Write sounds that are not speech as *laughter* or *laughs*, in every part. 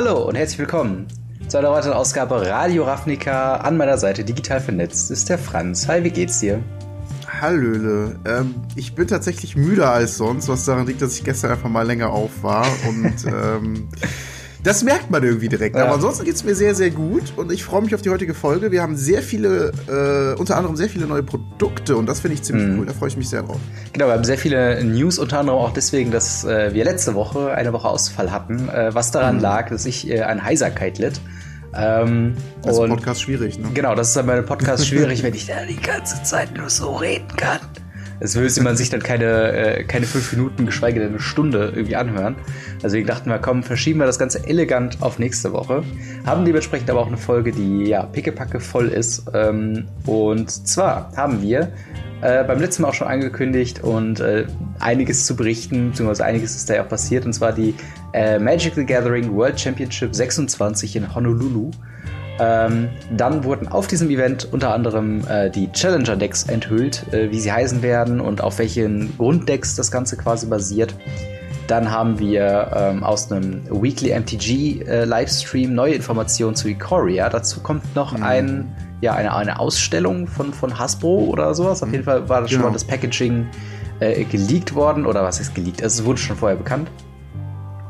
Hallo und herzlich willkommen zu einer weiteren Ausgabe Radio Ravnica. An meiner Seite digital vernetzt ist der Franz. Hi, wie geht's dir? Hallöle. Ähm, ich bin tatsächlich müder als sonst, was daran liegt, dass ich gestern einfach mal länger auf war und *laughs* ähm, das merkt man irgendwie direkt. Ja. Aber ansonsten geht es mir sehr, sehr gut und ich freue mich auf die heutige Folge. Wir haben sehr viele, äh, unter anderem sehr viele neue Produkte und das finde ich ziemlich mhm. cool. Da freue ich mich sehr drauf. Genau, wir haben sehr viele News, unter anderem auch deswegen, dass äh, wir letzte Woche eine Woche Ausfall hatten, äh, was daran mhm. lag, dass ich äh, an Heiserkeit litt. Ähm, das ist Podcast schwierig, ne? Genau, das ist dann bei einem Podcast schwierig, *laughs* wenn ich da die ganze Zeit nur so reden kann. Das müsste man sich dann keine, äh, keine fünf Minuten, geschweige denn eine Stunde irgendwie anhören. Deswegen dachten wir, komm, verschieben wir das Ganze elegant auf nächste Woche. Haben dementsprechend aber auch eine Folge, die ja pickepacke voll ist. Ähm, und zwar haben wir äh, beim letzten Mal auch schon angekündigt und äh, einiges zu berichten, beziehungsweise einiges ist da ja auch passiert, und zwar die äh, Magic the Gathering World Championship 26 in Honolulu. Ähm, dann wurden auf diesem Event unter anderem äh, die Challenger-Decks enthüllt, äh, wie sie heißen werden und auf welchen Grunddecks das Ganze quasi basiert. Dann haben wir ähm, aus einem Weekly MTG äh, Livestream neue Informationen zu Ikoria. Dazu kommt noch mhm. ein, ja, eine, eine Ausstellung von, von Hasbro oder sowas. Auf jeden Fall war das genau. schon mal das Packaging äh, geleakt worden. Oder was heißt geleakt? Also es wurde schon vorher bekannt.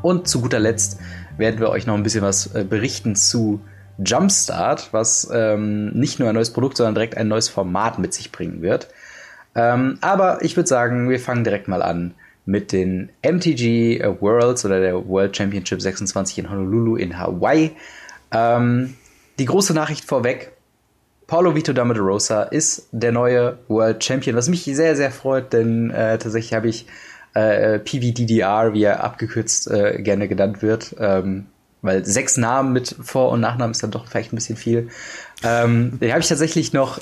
Und zu guter Letzt werden wir euch noch ein bisschen was äh, berichten zu Jumpstart, was ähm, nicht nur ein neues Produkt, sondern direkt ein neues Format mit sich bringen wird. Ähm, aber ich würde sagen, wir fangen direkt mal an mit den MTG Worlds oder der World Championship 26 in Honolulu in Hawaii. Ähm, die große Nachricht vorweg: Paulo Vito Rosa ist der neue World Champion, was mich sehr, sehr freut, denn äh, tatsächlich habe ich äh, PVDDR, wie er abgekürzt äh, gerne genannt wird, ähm, weil sechs Namen mit Vor- und Nachnamen ist dann doch vielleicht ein bisschen viel. Ähm, den habe ich tatsächlich noch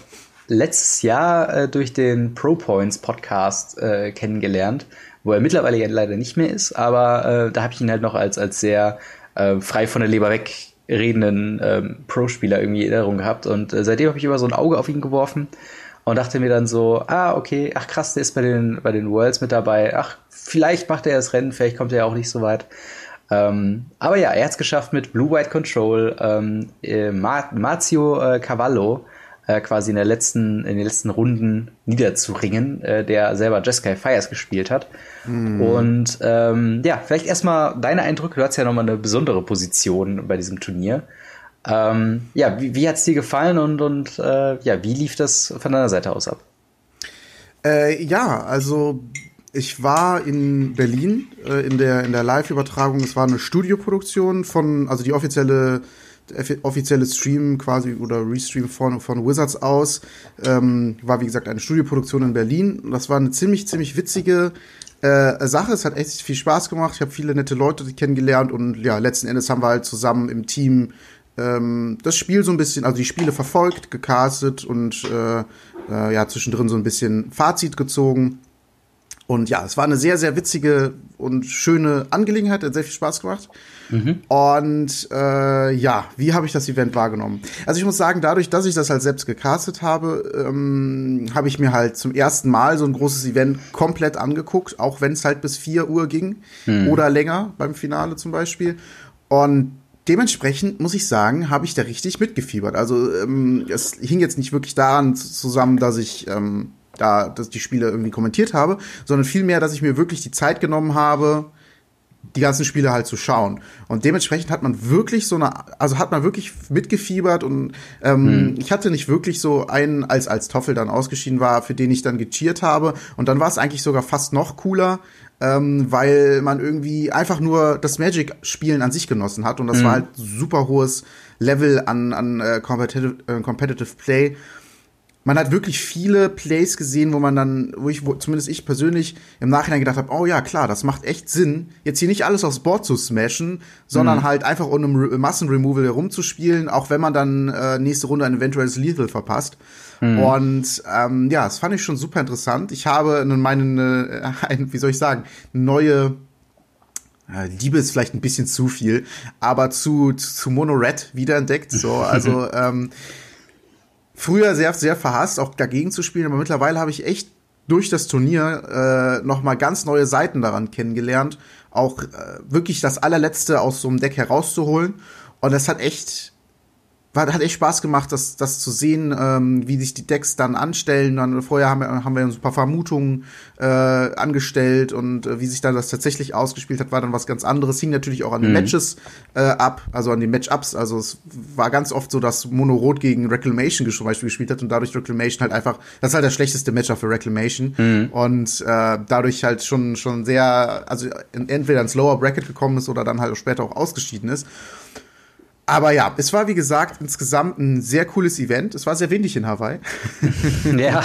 letztes Jahr äh, durch den Pro Points Podcast äh, kennengelernt, wo er mittlerweile ja leider nicht mehr ist, aber äh, da habe ich ihn halt noch als, als sehr äh, frei von der Leber weg redenden ähm, Pro-Spieler irgendwie in Erinnerung gehabt und äh, seitdem habe ich immer so ein Auge auf ihn geworfen und dachte mir dann so, ah, okay, ach krass, der ist bei den, bei den Worlds mit dabei, ach, vielleicht macht er das Rennen, vielleicht kommt er ja auch nicht so weit. Ähm, aber ja, er hat es geschafft mit Blue White Control, ähm, äh, Marzio äh, Cavallo äh, quasi in, der letzten, in den letzten Runden niederzuringen, äh, der selber Jeskai Fires gespielt hat. Mm. Und ähm, ja, vielleicht erstmal deine Eindrücke. Du hast ja nochmal eine besondere Position bei diesem Turnier. Ähm, ja, wie, wie hat es dir gefallen und, und äh, ja, wie lief das von deiner Seite aus ab? Äh, ja, also ich war in Berlin äh, in der, in der Live-Übertragung. Es war eine Studioproduktion von, also die offizielle offizielle Stream quasi oder Restream von, von Wizards aus. Ähm, war wie gesagt eine Studioproduktion in Berlin. Das war eine ziemlich, ziemlich witzige äh, Sache. Es hat echt viel Spaß gemacht. Ich habe viele nette Leute kennengelernt und ja, letzten Endes haben wir halt zusammen im Team ähm, das Spiel so ein bisschen, also die Spiele verfolgt, gecastet und äh, äh, ja, zwischendrin so ein bisschen Fazit gezogen. Und ja, es war eine sehr, sehr witzige und schöne Angelegenheit, hat sehr viel Spaß gemacht. Mhm. Und äh, ja, wie habe ich das Event wahrgenommen? Also ich muss sagen, dadurch, dass ich das halt selbst gecastet habe, ähm, habe ich mir halt zum ersten Mal so ein großes Event komplett angeguckt, auch wenn es halt bis 4 Uhr ging mhm. oder länger beim Finale zum Beispiel. Und dementsprechend muss ich sagen, habe ich da richtig mitgefiebert. Also ähm, es hing jetzt nicht wirklich daran zusammen, dass ich ähm, da dass die Spiele irgendwie kommentiert habe, sondern vielmehr, dass ich mir wirklich die Zeit genommen habe, die ganzen Spiele halt zu schauen. Und dementsprechend hat man wirklich so eine, also hat man wirklich mitgefiebert und ähm, hm. ich hatte nicht wirklich so einen, als als Toffel dann ausgeschieden war, für den ich dann gecheert habe. Und dann war es eigentlich sogar fast noch cooler, ähm, weil man irgendwie einfach nur das Magic-Spielen an sich genossen hat. Und das hm. war halt super hohes Level an, an äh, competitive, äh, competitive Play man hat wirklich viele Plays gesehen, wo man dann, wo ich, wo zumindest ich persönlich im Nachhinein gedacht habe, oh ja, klar, das macht echt Sinn, jetzt hier nicht alles aufs Board zu smashen, sondern mhm. halt einfach um einem Massenremoval herumzuspielen, auch wenn man dann äh, nächste Runde ein eventuelles Lethal verpasst. Mhm. Und ähm, ja, das fand ich schon super interessant. Ich habe meinen, äh, *laughs* ein, wie soll ich sagen, neue äh, Liebe ist vielleicht ein bisschen zu viel, aber zu, zu Mono Red wiederentdeckt. So, also *laughs* ähm, früher sehr, sehr verhasst, auch dagegen zu spielen, aber mittlerweile habe ich echt durch das Turnier äh, noch mal ganz neue Seiten daran kennengelernt, auch äh, wirklich das allerletzte aus so einem Deck herauszuholen. Und das hat echt war, hat echt Spaß gemacht, das, das zu sehen, ähm, wie sich die Decks dann anstellen. Dann, vorher haben wir, haben wir uns ein paar Vermutungen äh, angestellt und äh, wie sich dann das tatsächlich ausgespielt hat, war dann was ganz anderes. Hing natürlich auch an den mhm. Matches äh, ab, also an den Matchups. Also es war ganz oft so, dass Mono Rot gegen Reclamation zum Beispiel gespielt hat und dadurch Reclamation halt einfach, das ist halt das schlechteste Matchup für Reclamation mhm. und äh, dadurch halt schon, schon sehr, also entweder ins Lower Bracket gekommen ist oder dann halt später auch ausgeschieden ist. Aber ja, es war wie gesagt insgesamt ein sehr cooles Event. Es war sehr windig in Hawaii. *laughs* ja,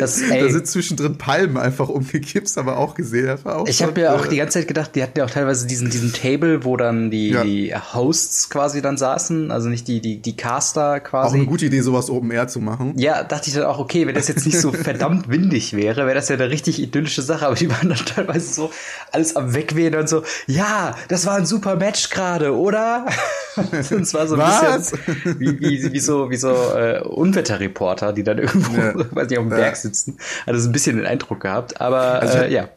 das, *laughs* ey. Da sind zwischendrin Palmen einfach umgekippt, aber auch gesehen. Auch ich habe ja auch äh, die ganze Zeit gedacht, die hatten ja auch teilweise diesen, diesen Table, wo dann die, ja. die Hosts quasi dann saßen, also nicht die, die, die Caster quasi. Auch eine gute Idee, sowas Open Air zu machen. Ja, dachte ich dann auch, okay, wenn das jetzt nicht so *laughs* verdammt windig wäre, wäre das ja eine richtig idyllische Sache, aber die waren dann teilweise so alles am Wegwehen und so, ja, das war ein super Match gerade, oder? *laughs* Und zwar so ein Was? bisschen wie, wie, wie so, wie so äh, Unwetterreporter, die dann *laughs* irgendwo, ja. weiß nicht, auf dem Berg sitzen. Also so ein bisschen den Eindruck gehabt, aber also äh, ja.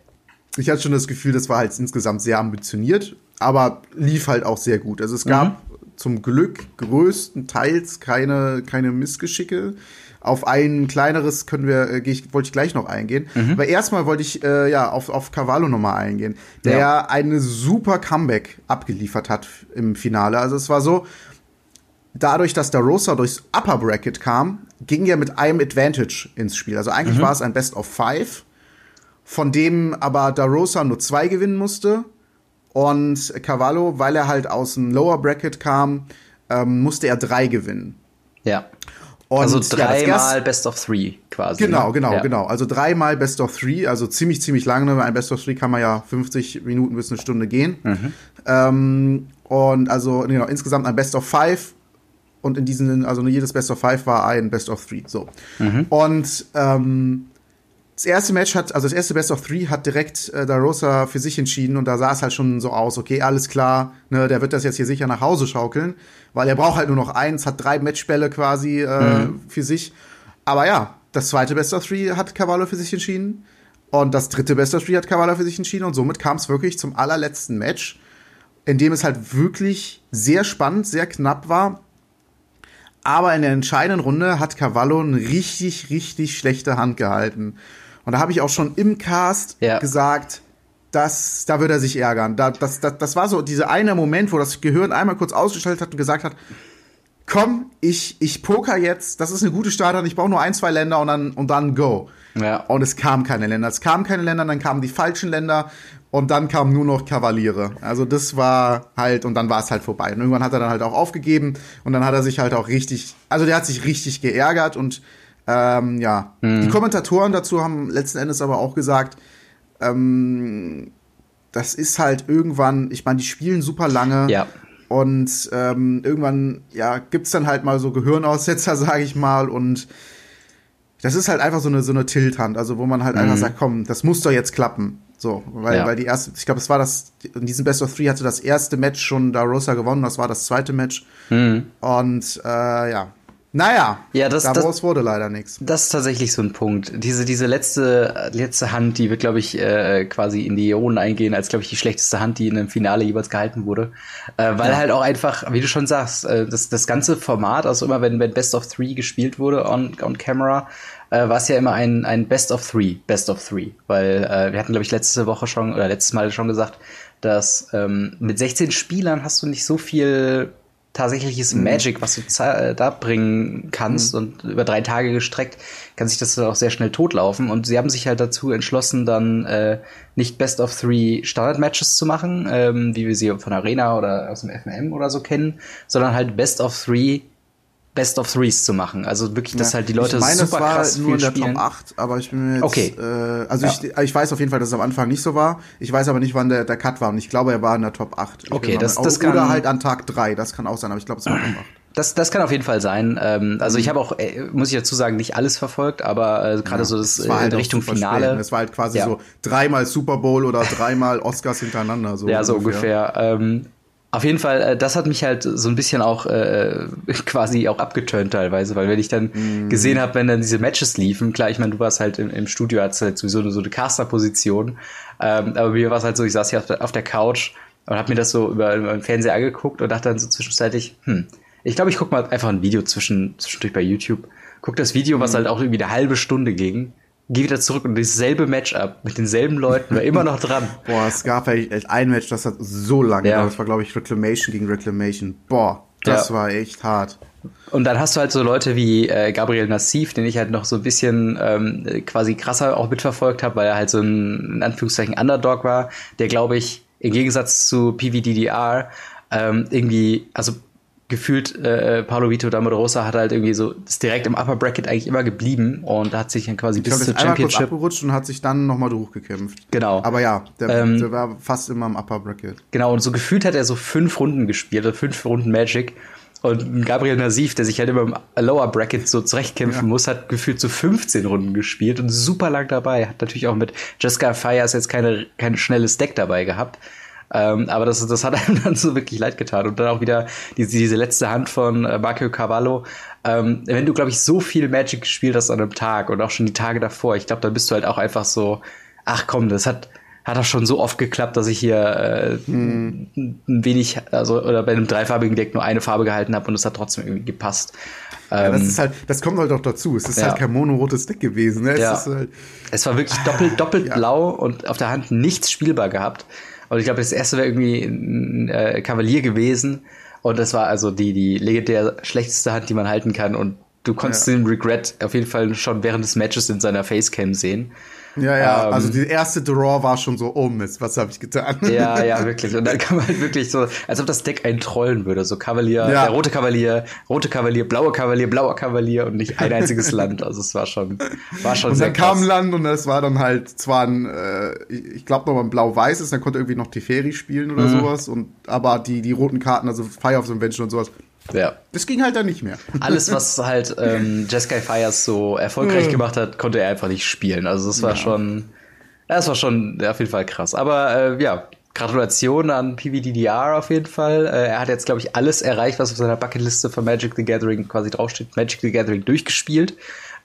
Ich hatte schon das Gefühl, das war halt insgesamt sehr ambitioniert, aber lief halt auch sehr gut. Also es gab mhm. zum Glück größtenteils keine, keine Missgeschicke. Auf ein kleineres können wir, äh, ich, wollte ich gleich noch eingehen. Mhm. Aber erstmal wollte ich äh, ja auf, auf Cavallo nochmal eingehen, der ja. eine super Comeback abgeliefert hat im Finale. Also es war so, dadurch, dass der Rosa durchs Upper Bracket kam, ging er mit einem Advantage ins Spiel. Also eigentlich mhm. war es ein Best of Five, von dem aber Darosa nur zwei gewinnen musste. Und Cavallo, weil er halt aus dem Lower Bracket kam, ähm, musste er drei gewinnen. Ja. Und also dreimal ja, Best of Three quasi. Genau, ne? genau, ja. genau. Also dreimal Best of Three, also ziemlich, ziemlich lange. Ne? Ein Best of Three kann man ja 50 Minuten bis eine Stunde gehen. Mhm. Ähm, und also genau, insgesamt ein Best of Five. Und in diesen, also jedes Best of Five war ein Best of Three. So. Mhm. Und ähm, das erste Match hat, also das erste Best of Three hat direkt äh, Darosa für sich entschieden und da sah es halt schon so aus, okay, alles klar, ne, der wird das jetzt hier sicher nach Hause schaukeln, weil er braucht halt nur noch eins, hat drei Matchbälle quasi äh, mhm. für sich. Aber ja, das zweite Best of Three hat Cavallo für sich entschieden und das dritte Best of Three hat Cavallo für sich entschieden und somit kam es wirklich zum allerletzten Match, in dem es halt wirklich sehr spannend, sehr knapp war. Aber in der entscheidenden Runde hat Cavallo eine richtig, richtig schlechte Hand gehalten. Und da habe ich auch schon im Cast ja. gesagt, dass, da würde er sich ärgern. Da, das, das, das war so dieser eine Moment, wo das Gehirn einmal kurz ausgeschaltet hat und gesagt hat, komm, ich, ich poker jetzt, das ist eine gute Starter, ich brauche nur ein, zwei Länder und dann, und dann go. Ja. Und es kamen keine Länder. Es kamen keine Länder, dann kamen die falschen Länder und dann kamen nur noch Kavaliere. Also das war halt, und dann war es halt vorbei. Und irgendwann hat er dann halt auch aufgegeben und dann hat er sich halt auch richtig, also der hat sich richtig geärgert und ähm, ja, mhm. die Kommentatoren dazu haben letzten Endes aber auch gesagt, ähm, das ist halt irgendwann, ich meine, die spielen super lange. Ja. Und ähm, irgendwann, ja, gibt's dann halt mal so Gehirnaussetzer, *laughs* sage ich mal. Und das ist halt einfach so eine, so eine Tilthand, also wo man halt mhm. einfach sagt, komm, das muss doch jetzt klappen. So, weil, ja. weil die erste, ich glaube, es war das, in diesem Best of Three hatte das erste Match schon da Rosa gewonnen, das war das zweite Match. Mhm. Und äh, ja, naja, ja, das, daraus das, wurde leider nichts. Das ist tatsächlich so ein Punkt. Diese, diese letzte, letzte Hand, die wird, glaube ich, äh, quasi in die Ionen eingehen, als, glaube ich, die schlechteste Hand, die in einem Finale jeweils gehalten wurde. Äh, weil ja. halt auch einfach, wie du schon sagst, äh, das, das ganze Format, also immer wenn, wenn Best of Three gespielt wurde on, on Camera, äh, war es ja immer ein, ein Best of Three, Best of Three. Weil äh, wir hatten, glaube ich, letzte Woche schon, oder letztes Mal schon gesagt, dass ähm, mit 16 Spielern hast du nicht so viel tatsächliches mhm. Magic, was du äh, da bringen kannst mhm. und über drei Tage gestreckt, kann sich das auch sehr schnell totlaufen. Und sie haben sich halt dazu entschlossen, dann äh, nicht Best of Three Standard-Matches zu machen, ähm, wie wir sie von Arena oder aus dem FMM oder so kennen, sondern halt Best of Three Best of Threes zu machen. Also wirklich, dass ja. halt die Leute ich meine, super es war krass nur in der spielen. Top 8, aber ich bin mir jetzt, okay. Äh, also ja. ich, ich weiß auf jeden Fall, dass es am Anfang nicht so war. Ich weiß aber nicht, wann der, der Cut war und ich glaube, er war in der Top 8. Ich okay, das, das kann... Oder halt an Tag 3, das kann auch sein, aber ich glaube, es war Top 8. Das, das kann auf jeden Fall sein. Ähm, also ich mhm. habe auch, äh, muss ich dazu sagen, nicht alles verfolgt, aber äh, gerade ja, so das, das war halt in Richtung Finale. Es war halt quasi ja. so dreimal Super Bowl oder dreimal Oscars hintereinander. So ja, so ungefähr. ungefähr. Ähm, Auf jeden Fall, äh, das hat mich halt so ein bisschen auch äh, *laughs* quasi auch abgeturnt teilweise, weil wenn ich dann mm. gesehen habe, wenn dann diese Matches liefen, klar, ich meine, du warst halt im, im Studio, hattest halt sowieso so eine Caster-Position, ähm, aber mir war es halt so, ich saß hier auf der, auf der Couch und habe mir das so über, über den Fernseher angeguckt und dachte dann so zwischenzeitlich, hm, ich glaube, ich guck mal einfach ein Video zwischen, zwischendurch bei YouTube, guck das Video, was mm. halt auch irgendwie eine halbe Stunde ging geh wieder zurück und dasselbe Matchup mit denselben Leuten war immer noch dran. *laughs* Boah, es gab echt ein Match, das hat so lange ja. Das war, glaube ich, Reclamation gegen Reclamation. Boah, das ja. war echt hart. Und dann hast du halt so Leute wie äh, Gabriel Nassif, den ich halt noch so ein bisschen ähm, quasi krasser auch mitverfolgt habe, weil er halt so ein, in Anführungszeichen, Underdog war, der, glaube ich, im Gegensatz zu PVDDR ähm, irgendwie, also gefühlt, äh, Paolo Vito D'Amorosa hat halt irgendwie so, ist direkt im Upper Bracket eigentlich immer geblieben und hat sich dann quasi ich bis glaub, zur Championship. Kurz abgerutscht und hat sich dann nochmal durchgekämpft. Genau. Aber ja, der, ähm, der, war fast immer im Upper Bracket. Genau, und so gefühlt hat er so fünf Runden gespielt, also fünf Runden Magic. Und Gabriel Nasif, der sich halt immer im Lower Bracket so zurechtkämpfen ja. muss, hat gefühlt so 15 Runden gespielt und super lang dabei. Hat natürlich auch mit Jessica Fires jetzt keine, kein schnelles Deck dabei gehabt. Ähm, aber das, das hat *laughs* einem dann so wirklich leid getan. Und dann auch wieder diese, diese letzte Hand von äh, Marco Cavallo. Ähm, wenn du, glaube ich, so viel Magic gespielt hast an einem Tag und auch schon die Tage davor, ich glaube, dann bist du halt auch einfach so, ach komm, das hat, hat das schon so oft geklappt, dass ich hier äh, hm. ein wenig, also oder bei einem dreifarbigen Deck nur eine Farbe gehalten habe und es hat trotzdem irgendwie gepasst. Ja, das ähm, ist halt, das kommt halt auch dazu. Es ist ja. halt kein monorotes Deck gewesen. Ne? Es, ja. halt, es war wirklich doppelt, doppelt blau und auf der Hand nichts spielbar gehabt. Und ich glaube, das erste wäre irgendwie ein äh, Kavalier gewesen. Und das war also die, die legendär schlechteste Hand, die man halten kann. Und du konntest ja. den Regret auf jeden Fall schon während des Matches in seiner Facecam sehen. Ja, ja, ähm, also die erste Draw war schon so, oh Mist, was habe ich getan? Ja, *laughs* ja, wirklich. Und dann kann man halt wirklich so, als ob das Deck einen trollen würde. So Kavalier, ja. der rote Kavalier, rote Kavalier, blaue Kavalier, blauer Kavalier und nicht ein einziges *laughs* Land. Also es war schon, war schon und sehr Und dann kam ein Land und das war dann halt zwar ein, äh, ich glaube noch mal ein blau-weißes, dann konnte irgendwie noch Teferi spielen oder mhm. sowas. Und aber die, die roten Karten, also Fire of Invention und sowas, ja. Das ging halt dann nicht mehr. *laughs* Alles, was halt ähm, Jeskai Fires so erfolgreich mhm. gemacht hat, konnte er einfach nicht spielen. Also das war ja. schon, das war schon auf jeden Fall krass. Aber äh, ja, Gratulation an PVDDR auf jeden Fall. Äh, er hat jetzt, glaube ich, alles erreicht, was auf seiner Bucketliste für Magic the Gathering quasi draufsteht. Magic the Gathering durchgespielt.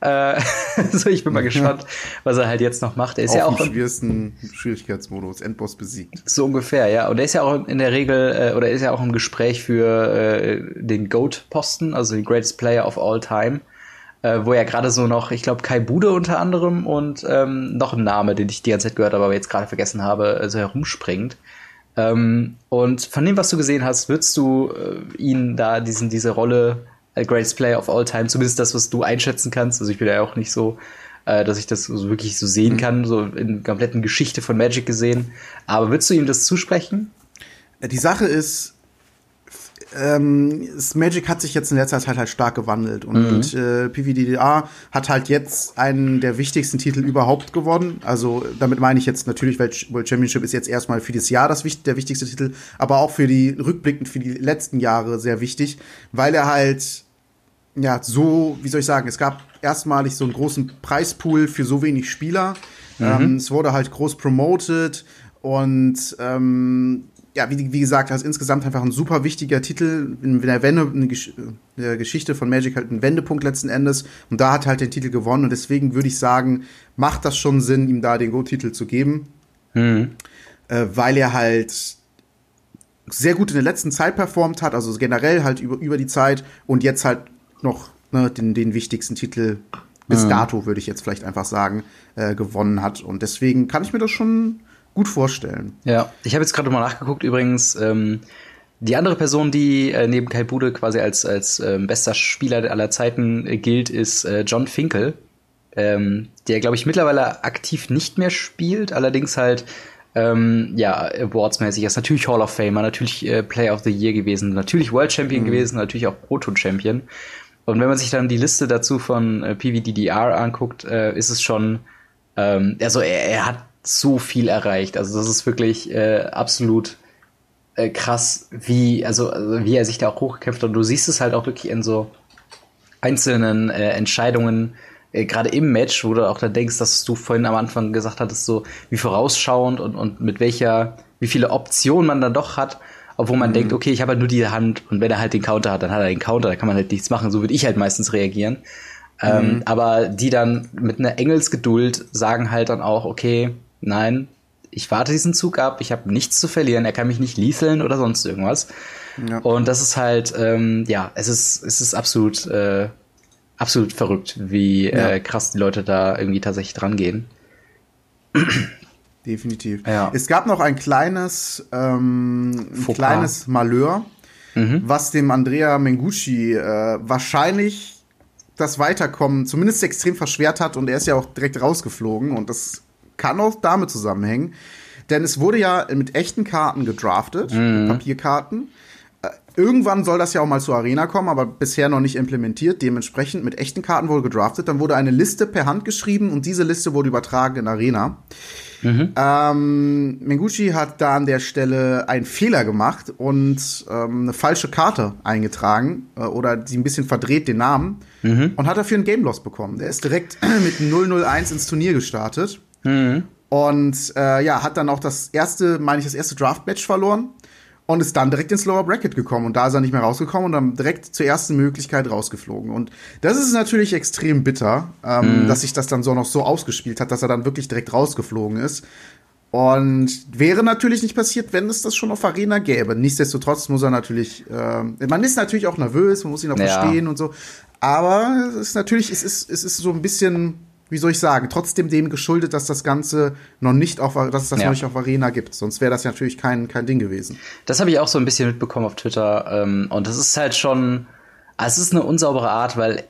Äh, *laughs* so, ich bin mal gespannt, was er halt jetzt noch macht. Er ist Auf ja auch im schwierigsten Schwierigkeitsmodus, Endboss besiegt. So ungefähr, ja. Und er ist ja auch in der Regel, äh, oder ist ja auch im Gespräch für äh, den GOAT-Posten, also den Greatest Player of All Time. Äh, wo er gerade so noch, ich glaube, Kai Bude unter anderem und ähm, noch ein Name, den ich die ganze Zeit gehört habe, aber jetzt gerade vergessen habe, äh, so herumspringt. Ähm, und von dem, was du gesehen hast, würdest du äh, ihn da diesen, diese Rolle Greatest Player of All Time, zumindest das, was du einschätzen kannst. Also ich bin ja auch nicht so, äh, dass ich das so wirklich so sehen mhm. kann, so in der kompletten Geschichte von Magic gesehen. Aber würdest du ihm das zusprechen? Äh, die Sache ist, ähm, Magic hat sich jetzt in letzter Zeit halt stark gewandelt und mhm. äh, PvDDA hat halt jetzt einen der wichtigsten Titel überhaupt gewonnen. Also damit meine ich jetzt natürlich, weil World Championship ist jetzt erstmal für das Jahr das der wichtigste Titel, aber auch für die rückblickend für die letzten Jahre sehr wichtig, weil er halt ja, so, wie soll ich sagen, es gab erstmalig so einen großen Preispool für so wenig Spieler. Mhm. Ähm, es wurde halt groß promoted und ähm, ja, wie, wie gesagt, also insgesamt einfach ein super wichtiger Titel in der Wende, in der Geschichte von Magic halt ein Wendepunkt letzten Endes. Und da hat halt den Titel gewonnen. Und deswegen würde ich sagen, macht das schon Sinn, ihm da den Go-Titel zu geben. Mhm. Äh, weil er halt sehr gut in der letzten Zeit performt hat, also generell halt über, über die Zeit und jetzt halt noch ne, den, den wichtigsten Titel bis dato, würde ich jetzt vielleicht einfach sagen, äh, gewonnen hat. Und deswegen kann ich mir das schon gut vorstellen. Ja, ich habe jetzt gerade mal nachgeguckt übrigens. Ähm, die andere Person, die äh, neben Kai Bude quasi als, als äh, bester Spieler aller Zeiten gilt, ist äh, John Finkel. Ähm, der, glaube ich, mittlerweile aktiv nicht mehr spielt, allerdings halt ähm, ja, awardsmäßig ist natürlich Hall of Famer, natürlich äh, Player of the Year gewesen, natürlich World Champion mhm. gewesen, natürlich auch Proto Champion. Und wenn man sich dann die Liste dazu von äh, PVDDR anguckt, äh, ist es schon, ähm, also er, er hat so viel erreicht. Also das ist wirklich äh, absolut äh, krass, wie, also, also wie er sich da auch hochgekämpft hat. Und du siehst es halt auch wirklich in so einzelnen äh, Entscheidungen, äh, gerade im Match, wo du auch da denkst, dass du vorhin am Anfang gesagt hattest, so wie vorausschauend und, und mit welcher, wie viele Optionen man dann doch hat. Obwohl man mhm. denkt, okay, ich habe halt nur die Hand und wenn er halt den Counter hat, dann hat er den Counter, da kann man halt nichts machen. So würde ich halt meistens reagieren. Ähm, mhm. aber die dann mit einer Engelsgeduld sagen halt dann auch, okay, nein, ich warte diesen Zug ab, ich habe nichts zu verlieren, er kann mich nicht lieseln oder sonst irgendwas. Ja. Und das ist halt, ähm, ja, es ist, es ist absolut, äh, absolut verrückt, wie ja. äh, krass die Leute da irgendwie tatsächlich dran gehen. Definitiv. Ja. Es gab noch ein kleines, ähm, ein kleines Malheur, mhm. was dem Andrea Mengucci äh, wahrscheinlich das Weiterkommen zumindest extrem verschwert hat und er ist ja auch direkt rausgeflogen und das kann auch damit zusammenhängen. Denn es wurde ja mit echten Karten gedraftet, mhm. Papierkarten. Äh, irgendwann soll das ja auch mal zur Arena kommen, aber bisher noch nicht implementiert. Dementsprechend mit echten Karten wurde gedraftet. Dann wurde eine Liste per Hand geschrieben und diese Liste wurde übertragen in Arena. Mhm. Ähm, Menguchi hat da an der Stelle einen Fehler gemacht und ähm, eine falsche Karte eingetragen äh, oder sie ein bisschen verdreht den Namen mhm. und hat dafür einen Game Loss bekommen. Der ist direkt *clears throat* mit 001 ins Turnier gestartet mhm. und äh, ja, hat dann auch das erste, meine ich, das erste Draft-Match verloren und ist dann direkt ins Lower Bracket gekommen. Und da ist er nicht mehr rausgekommen und dann direkt zur ersten Möglichkeit rausgeflogen. Und das ist natürlich extrem bitter, ähm, mhm. dass sich das dann so noch so ausgespielt hat, dass er dann wirklich direkt rausgeflogen ist. Und wäre natürlich nicht passiert, wenn es das schon auf Arena gäbe. Nichtsdestotrotz muss er natürlich, äh, man ist natürlich auch nervös, man muss ihn auch ja. verstehen und so. Aber es ist natürlich, es ist, es ist so ein bisschen wie soll ich sagen, trotzdem dem geschuldet, dass das Ganze noch nicht auf, dass es das ja. noch nicht auf Arena gibt. Sonst wäre das natürlich kein, kein Ding gewesen. Das habe ich auch so ein bisschen mitbekommen auf Twitter. Ähm, und das ist halt schon, also es ist eine unsaubere Art, weil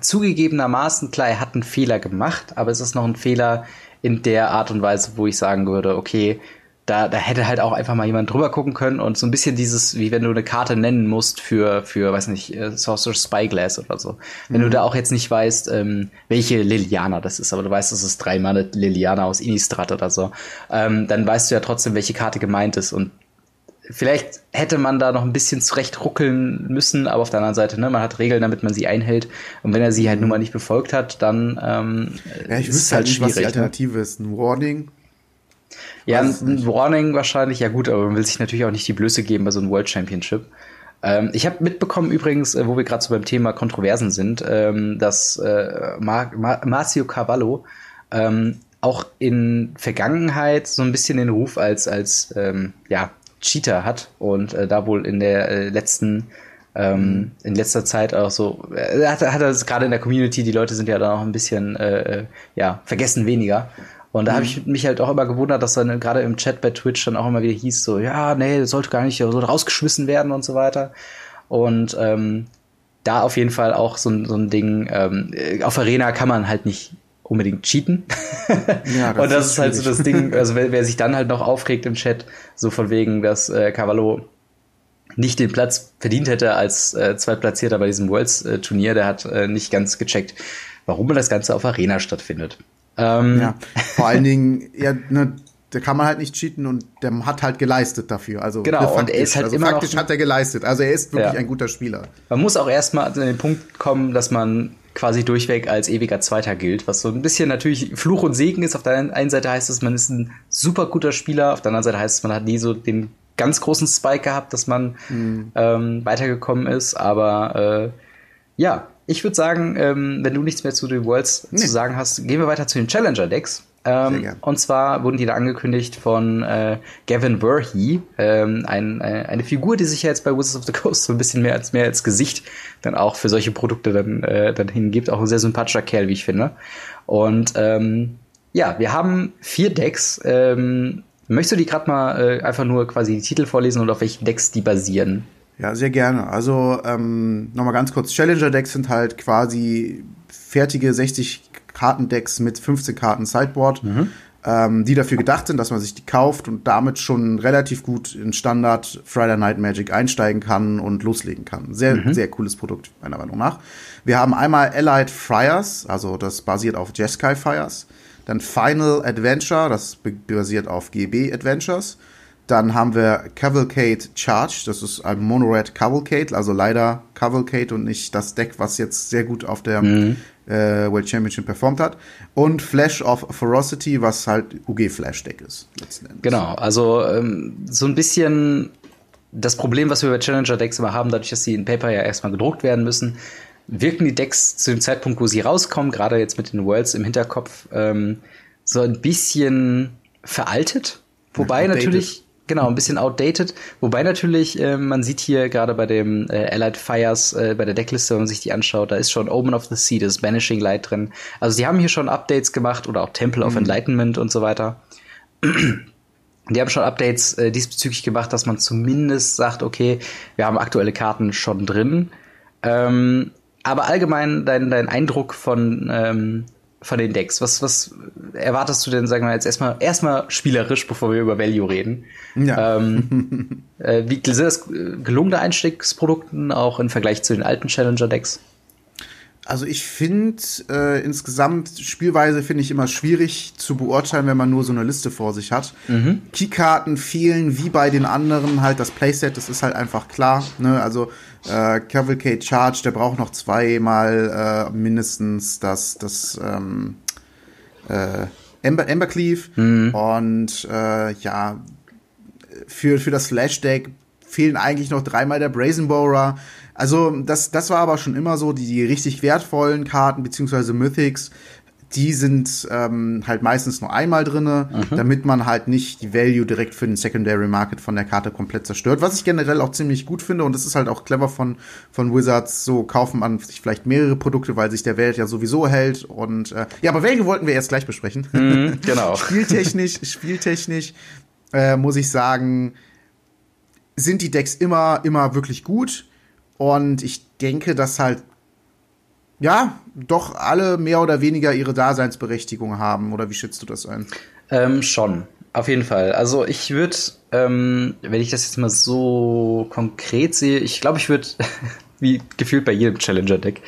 zugegebenermaßen, klar, er hat einen Fehler gemacht, aber es ist noch ein Fehler in der Art und Weise, wo ich sagen würde, okay, da, da hätte halt auch einfach mal jemand drüber gucken können und so ein bisschen dieses, wie wenn du eine Karte nennen musst für, für, weiß nicht, äh, Sorcerer's Spyglass oder so. Wenn mhm. du da auch jetzt nicht weißt, ähm, welche Liliana das ist, aber du weißt, das ist drei Mann Liliana aus Innistrad oder so, ähm, dann weißt du ja trotzdem, welche Karte gemeint ist und vielleicht hätte man da noch ein bisschen zurecht ruckeln müssen, aber auf der anderen Seite, ne, man hat Regeln, damit man sie einhält. Und wenn er sie halt nun mal nicht befolgt hat, dann ähm, ja, ich ist es halt, halt nicht, schwierig. Was die ne? Alternative ne? ist ein Warning ja, ein Warning wahrscheinlich, ja gut, aber man will sich natürlich auch nicht die Blöße geben bei so einem World Championship. Ähm, ich habe mitbekommen übrigens, äh, wo wir gerade so beim Thema Kontroversen sind, ähm, dass äh, Mar Mar Marcio Cavallo ähm, auch in Vergangenheit so ein bisschen den Ruf als, als ähm, ja, Cheater hat und äh, da wohl in der äh, letzten ähm, in letzter Zeit auch so, äh, hat, hat er gerade in der Community, die Leute sind ja da noch ein bisschen, äh, äh ja, vergessen weniger. Und da mhm. habe ich mich halt auch immer gewundert, dass dann gerade im Chat bei Twitch dann auch immer wieder hieß, so, ja, nee, sollte gar nicht so rausgeschmissen werden und so weiter. Und ähm, da auf jeden Fall auch so, so ein Ding, ähm, auf Arena kann man halt nicht unbedingt cheaten. *laughs* Ja, das und das ist, ist halt so das Ding, *laughs* also wer, wer, sich dann halt noch aufregt im Chat, so von wegen, dass äh, Cavallo nicht den Platz verdient hätte als äh, Zweitplatzierter bei diesem Worlds-Turnier, der hat äh, nicht ganz gecheckt, warum das Ganze auf Arena stattfindet. Ähm, ja, vor allen Dingen, ja, ne, da kann man halt nicht cheaten und der hat halt geleistet dafür. Also genau, faktisch, und er ist halt also immer faktisch noch, hat er geleistet. Also er ist wirklich ja. ein guter Spieler. Man muss auch erstmal an den Punkt kommen, dass man quasi durchweg als ewiger Zweiter gilt, was so ein bisschen natürlich Fluch und Segen ist. Auf der einen Seite heißt es, man ist ein super guter Spieler, auf der anderen Seite heißt es, man hat nie so den ganz großen Spike gehabt, dass man mhm. ähm, weitergekommen ist. Aber äh, ja, ich würde sagen, ähm, wenn du nichts mehr zu den Worlds nee. zu sagen hast, gehen wir weiter zu den Challenger-Decks. Ähm, und zwar wurden die da angekündigt von äh, Gavin Verhey, ähm, ein, äh, eine Figur, die sich ja jetzt bei Wizards of the Coast so ein bisschen mehr als mehr als Gesicht dann auch für solche Produkte dann, äh, dann hingibt. Auch ein sehr sympathischer Kerl, wie ich finde. Und ähm, ja, wir haben vier Decks. Ähm, möchtest du die gerade mal äh, einfach nur quasi die Titel vorlesen und auf welchen Decks die basieren? Ja, sehr gerne. Also ähm, nochmal ganz kurz, Challenger-Decks sind halt quasi fertige 60 Kartendecks mit 15 Karten Sideboard, mhm. ähm, die dafür gedacht sind, dass man sich die kauft und damit schon relativ gut in Standard Friday Night Magic einsteigen kann und loslegen kann. Sehr, mhm. sehr cooles Produkt, meiner Meinung nach. Wir haben einmal Allied Friars, also das basiert auf Jeskai Fires. Dann Final Adventure, das basiert auf GB Adventures. Dann haben wir Cavalcade Charge, das ist ein Monored Cavalcade, also leider Cavalcade und nicht das Deck, was jetzt sehr gut auf der mhm. äh, World Championship performt hat. Und Flash of Ferocity, was halt UG Flash Deck ist. Genau, also ähm, so ein bisschen das Problem, was wir bei Challenger-Decks immer haben, dadurch, dass sie in Paper ja erstmal gedruckt werden müssen, wirken die Decks zu dem Zeitpunkt, wo sie rauskommen, gerade jetzt mit den Worlds im Hinterkopf, ähm, so ein bisschen veraltet. Wobei ja, natürlich, genau, ein bisschen outdated. Wobei natürlich, äh, man sieht hier gerade bei dem äh, Allied Fires, äh, bei der Deckliste, wenn man sich die anschaut, da ist schon Omen of the Sea, das Banishing Light drin. Also die haben hier schon Updates gemacht oder auch Temple mhm. of Enlightenment und so weiter. *clears throat* Die haben schon Updates äh, diesbezüglich gemacht, dass man zumindest sagt, okay, wir haben aktuelle Karten schon drin. Ähm, aber allgemein dein, dein Eindruck von, ähm, von den Decks, was, was erwartest du denn, sagen wir jetzt erstmal, erstmal spielerisch, bevor wir über Value reden? Ja. Ähm, *laughs* äh, wie sind das gelungene Einstiegsprodukten auch im Vergleich zu den alten Challenger-Decks? Also ich finde äh, insgesamt Spielweise finde ich immer schwierig zu beurteilen, wenn man nur so eine Liste vor sich hat. Mhm. Keykarten fehlen wie bei den anderen halt das Playset, das ist halt einfach klar. Ne? Also äh, Cavalcade Charge, der braucht noch zweimal äh, mindestens das das ähm, äh, Ember, Embercleave mhm. und äh, ja für für das Flash Deck fehlen eigentlich noch dreimal der Brazen Borer. Also das, das war aber schon immer so, die, die richtig wertvollen Karten beziehungsweise Mythics, die sind ähm, halt meistens nur einmal drinne, mhm. damit man halt nicht die Value direkt für den Secondary Market von der Karte komplett zerstört. Was ich generell auch ziemlich gut finde und das ist halt auch clever von von Wizards. So kaufen man sich vielleicht mehrere Produkte, weil sich der Welt ja sowieso hält. Und äh, ja, aber Value wollten wir erst gleich besprechen. Mhm, *laughs* genau. spieltechnisch, spieltechnisch äh, muss ich sagen, sind die Decks immer immer wirklich gut. Und ich denke, dass halt, ja, doch alle mehr oder weniger ihre Daseinsberechtigung haben. Oder wie schätzt du das ein? Ähm, schon, auf jeden Fall. Also ich würde, ähm, wenn ich das jetzt mal so konkret sehe, ich glaube, ich würde, *laughs* wie gefühlt bei jedem Challenger-Deck,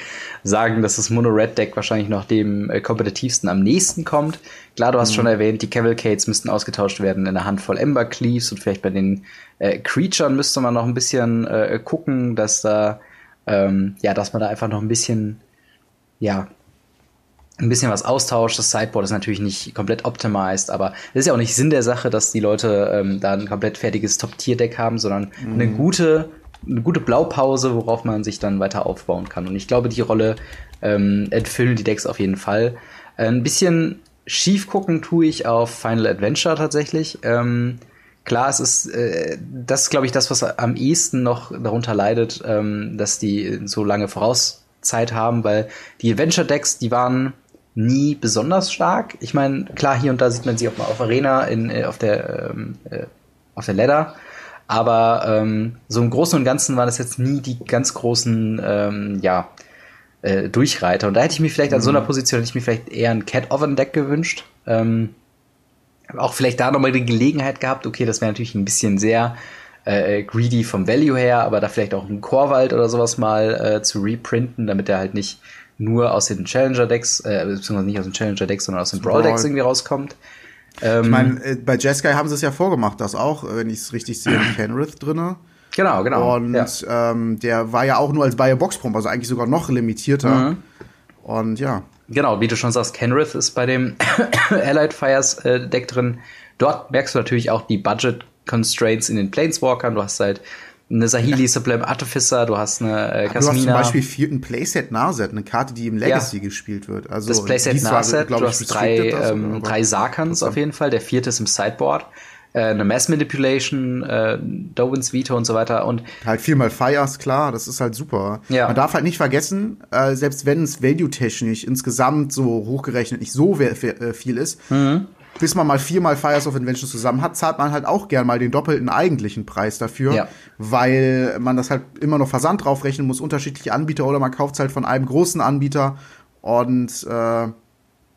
sagen, dass das Mono-Red-Deck wahrscheinlich noch dem äh, kompetitivsten am nächsten kommt. Klar, du hast mhm. schon erwähnt, die Cavalcades müssten ausgetauscht werden in einer Handvoll Ember Cleaves und vielleicht bei den äh, Creaturen müsste man noch ein bisschen äh, gucken, dass da, ähm, ja, dass man da einfach noch ein bisschen, ja, ein bisschen was austauscht. Das Sideboard ist natürlich nicht komplett optimized, aber es ist ja auch nicht Sinn der Sache, dass die Leute ähm, da ein komplett fertiges Top-Tier-Deck haben, sondern mhm. eine gute eine gute Blaupause, worauf man sich dann weiter aufbauen kann. Und ich glaube, die Rolle ähm, entfüllen die Decks auf jeden Fall. Äh, ein bisschen schief gucken tue ich auf Final Adventure tatsächlich. Ähm, klar, es ist äh, das ist, glaube ich, das, was am ehesten noch darunter leidet, ähm, dass die so lange Vorauszeit haben, weil die Adventure-Decks, die waren nie besonders stark. Ich meine, klar, hier und da sieht man sie auch mal auf Arena in, äh, auf der ähm, äh, auf der Ladder. Aber ähm, so im Großen und Ganzen waren das jetzt nie die ganz großen, ähm, ja, äh, Durchreiter. Und da hätte ich mir vielleicht an so einer mhm. Position hätte ich mir vielleicht eher ein Cat Oven Deck gewünscht. Ähm, auch vielleicht da nochmal die Gelegenheit gehabt. Okay, das wäre natürlich ein bisschen sehr äh, greedy vom Value her, aber da vielleicht auch ein Chorwald oder sowas mal äh, zu reprinten, damit er halt nicht nur aus den Challenger Decks, äh, beziehungsweise nicht aus den Challenger Decks, sondern aus den Brawl Decks irgendwie rauskommt. Ähm, ich meine, äh, bei Jeskai haben sie es ja vorgemacht, das auch, wenn ich es richtig sehe, Kenrith drinne. Genau, genau. Und ja. ähm, der war ja auch nur als Buy a Box Prompt, also eigentlich sogar noch limitierter. Mhm. Und ja. Genau, wie du schon sagst, Kenrith ist bei dem *coughs* Allied Fires äh, Deck drin. Dort merkst du natürlich auch die Budget Constraints in den Planeswalkern. Du hast halt eine Sahili Sublime Artificer, du hast eine äh, Kasmina. Du hast zum Beispiel vier, ein Playset Narset, eine Karte, die im Legacy ja. gespielt wird. Also das Playset Narset, du hast drei, das, ähm, drei Sarkans auf jeden Fall, der vierte ist im Sideboard. Äh, eine Mass Manipulation, äh, Dovins Veto und so weiter und halt viermal Fires, klar, das ist halt super. Ja. Man darf halt nicht vergessen, äh, selbst wenn es value-technisch insgesamt so hochgerechnet nicht so äh, viel ist, mhm bis man mal viermal Fires of Invention zusammen hat, zahlt man halt auch gern mal den doppelten eigentlichen Preis dafür, ja. weil man das halt immer noch Versand draufrechnen muss, unterschiedliche Anbieter oder man kauft es halt von einem großen Anbieter und äh,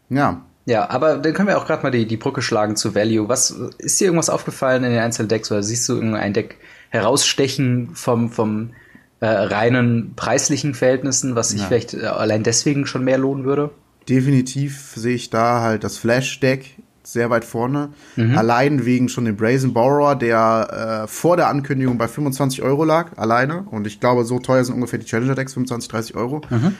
ja. Ja, aber dann können wir auch gerade mal die, die Brücke schlagen zu Value. Was ist dir irgendwas aufgefallen in den einzelnen Decks oder siehst du irgendein Deck herausstechen vom, vom äh, reinen preislichen Verhältnissen, was sich ja. vielleicht äh, allein deswegen schon mehr lohnen würde? Definitiv sehe ich da halt das Flash-Deck sehr weit vorne. Mhm. Allein wegen schon dem Brazen Borrower, der äh, vor der Ankündigung bei 25 Euro lag, alleine. Und ich glaube, so teuer sind ungefähr die Challenger Decks, 25, 30 Euro. Mhm.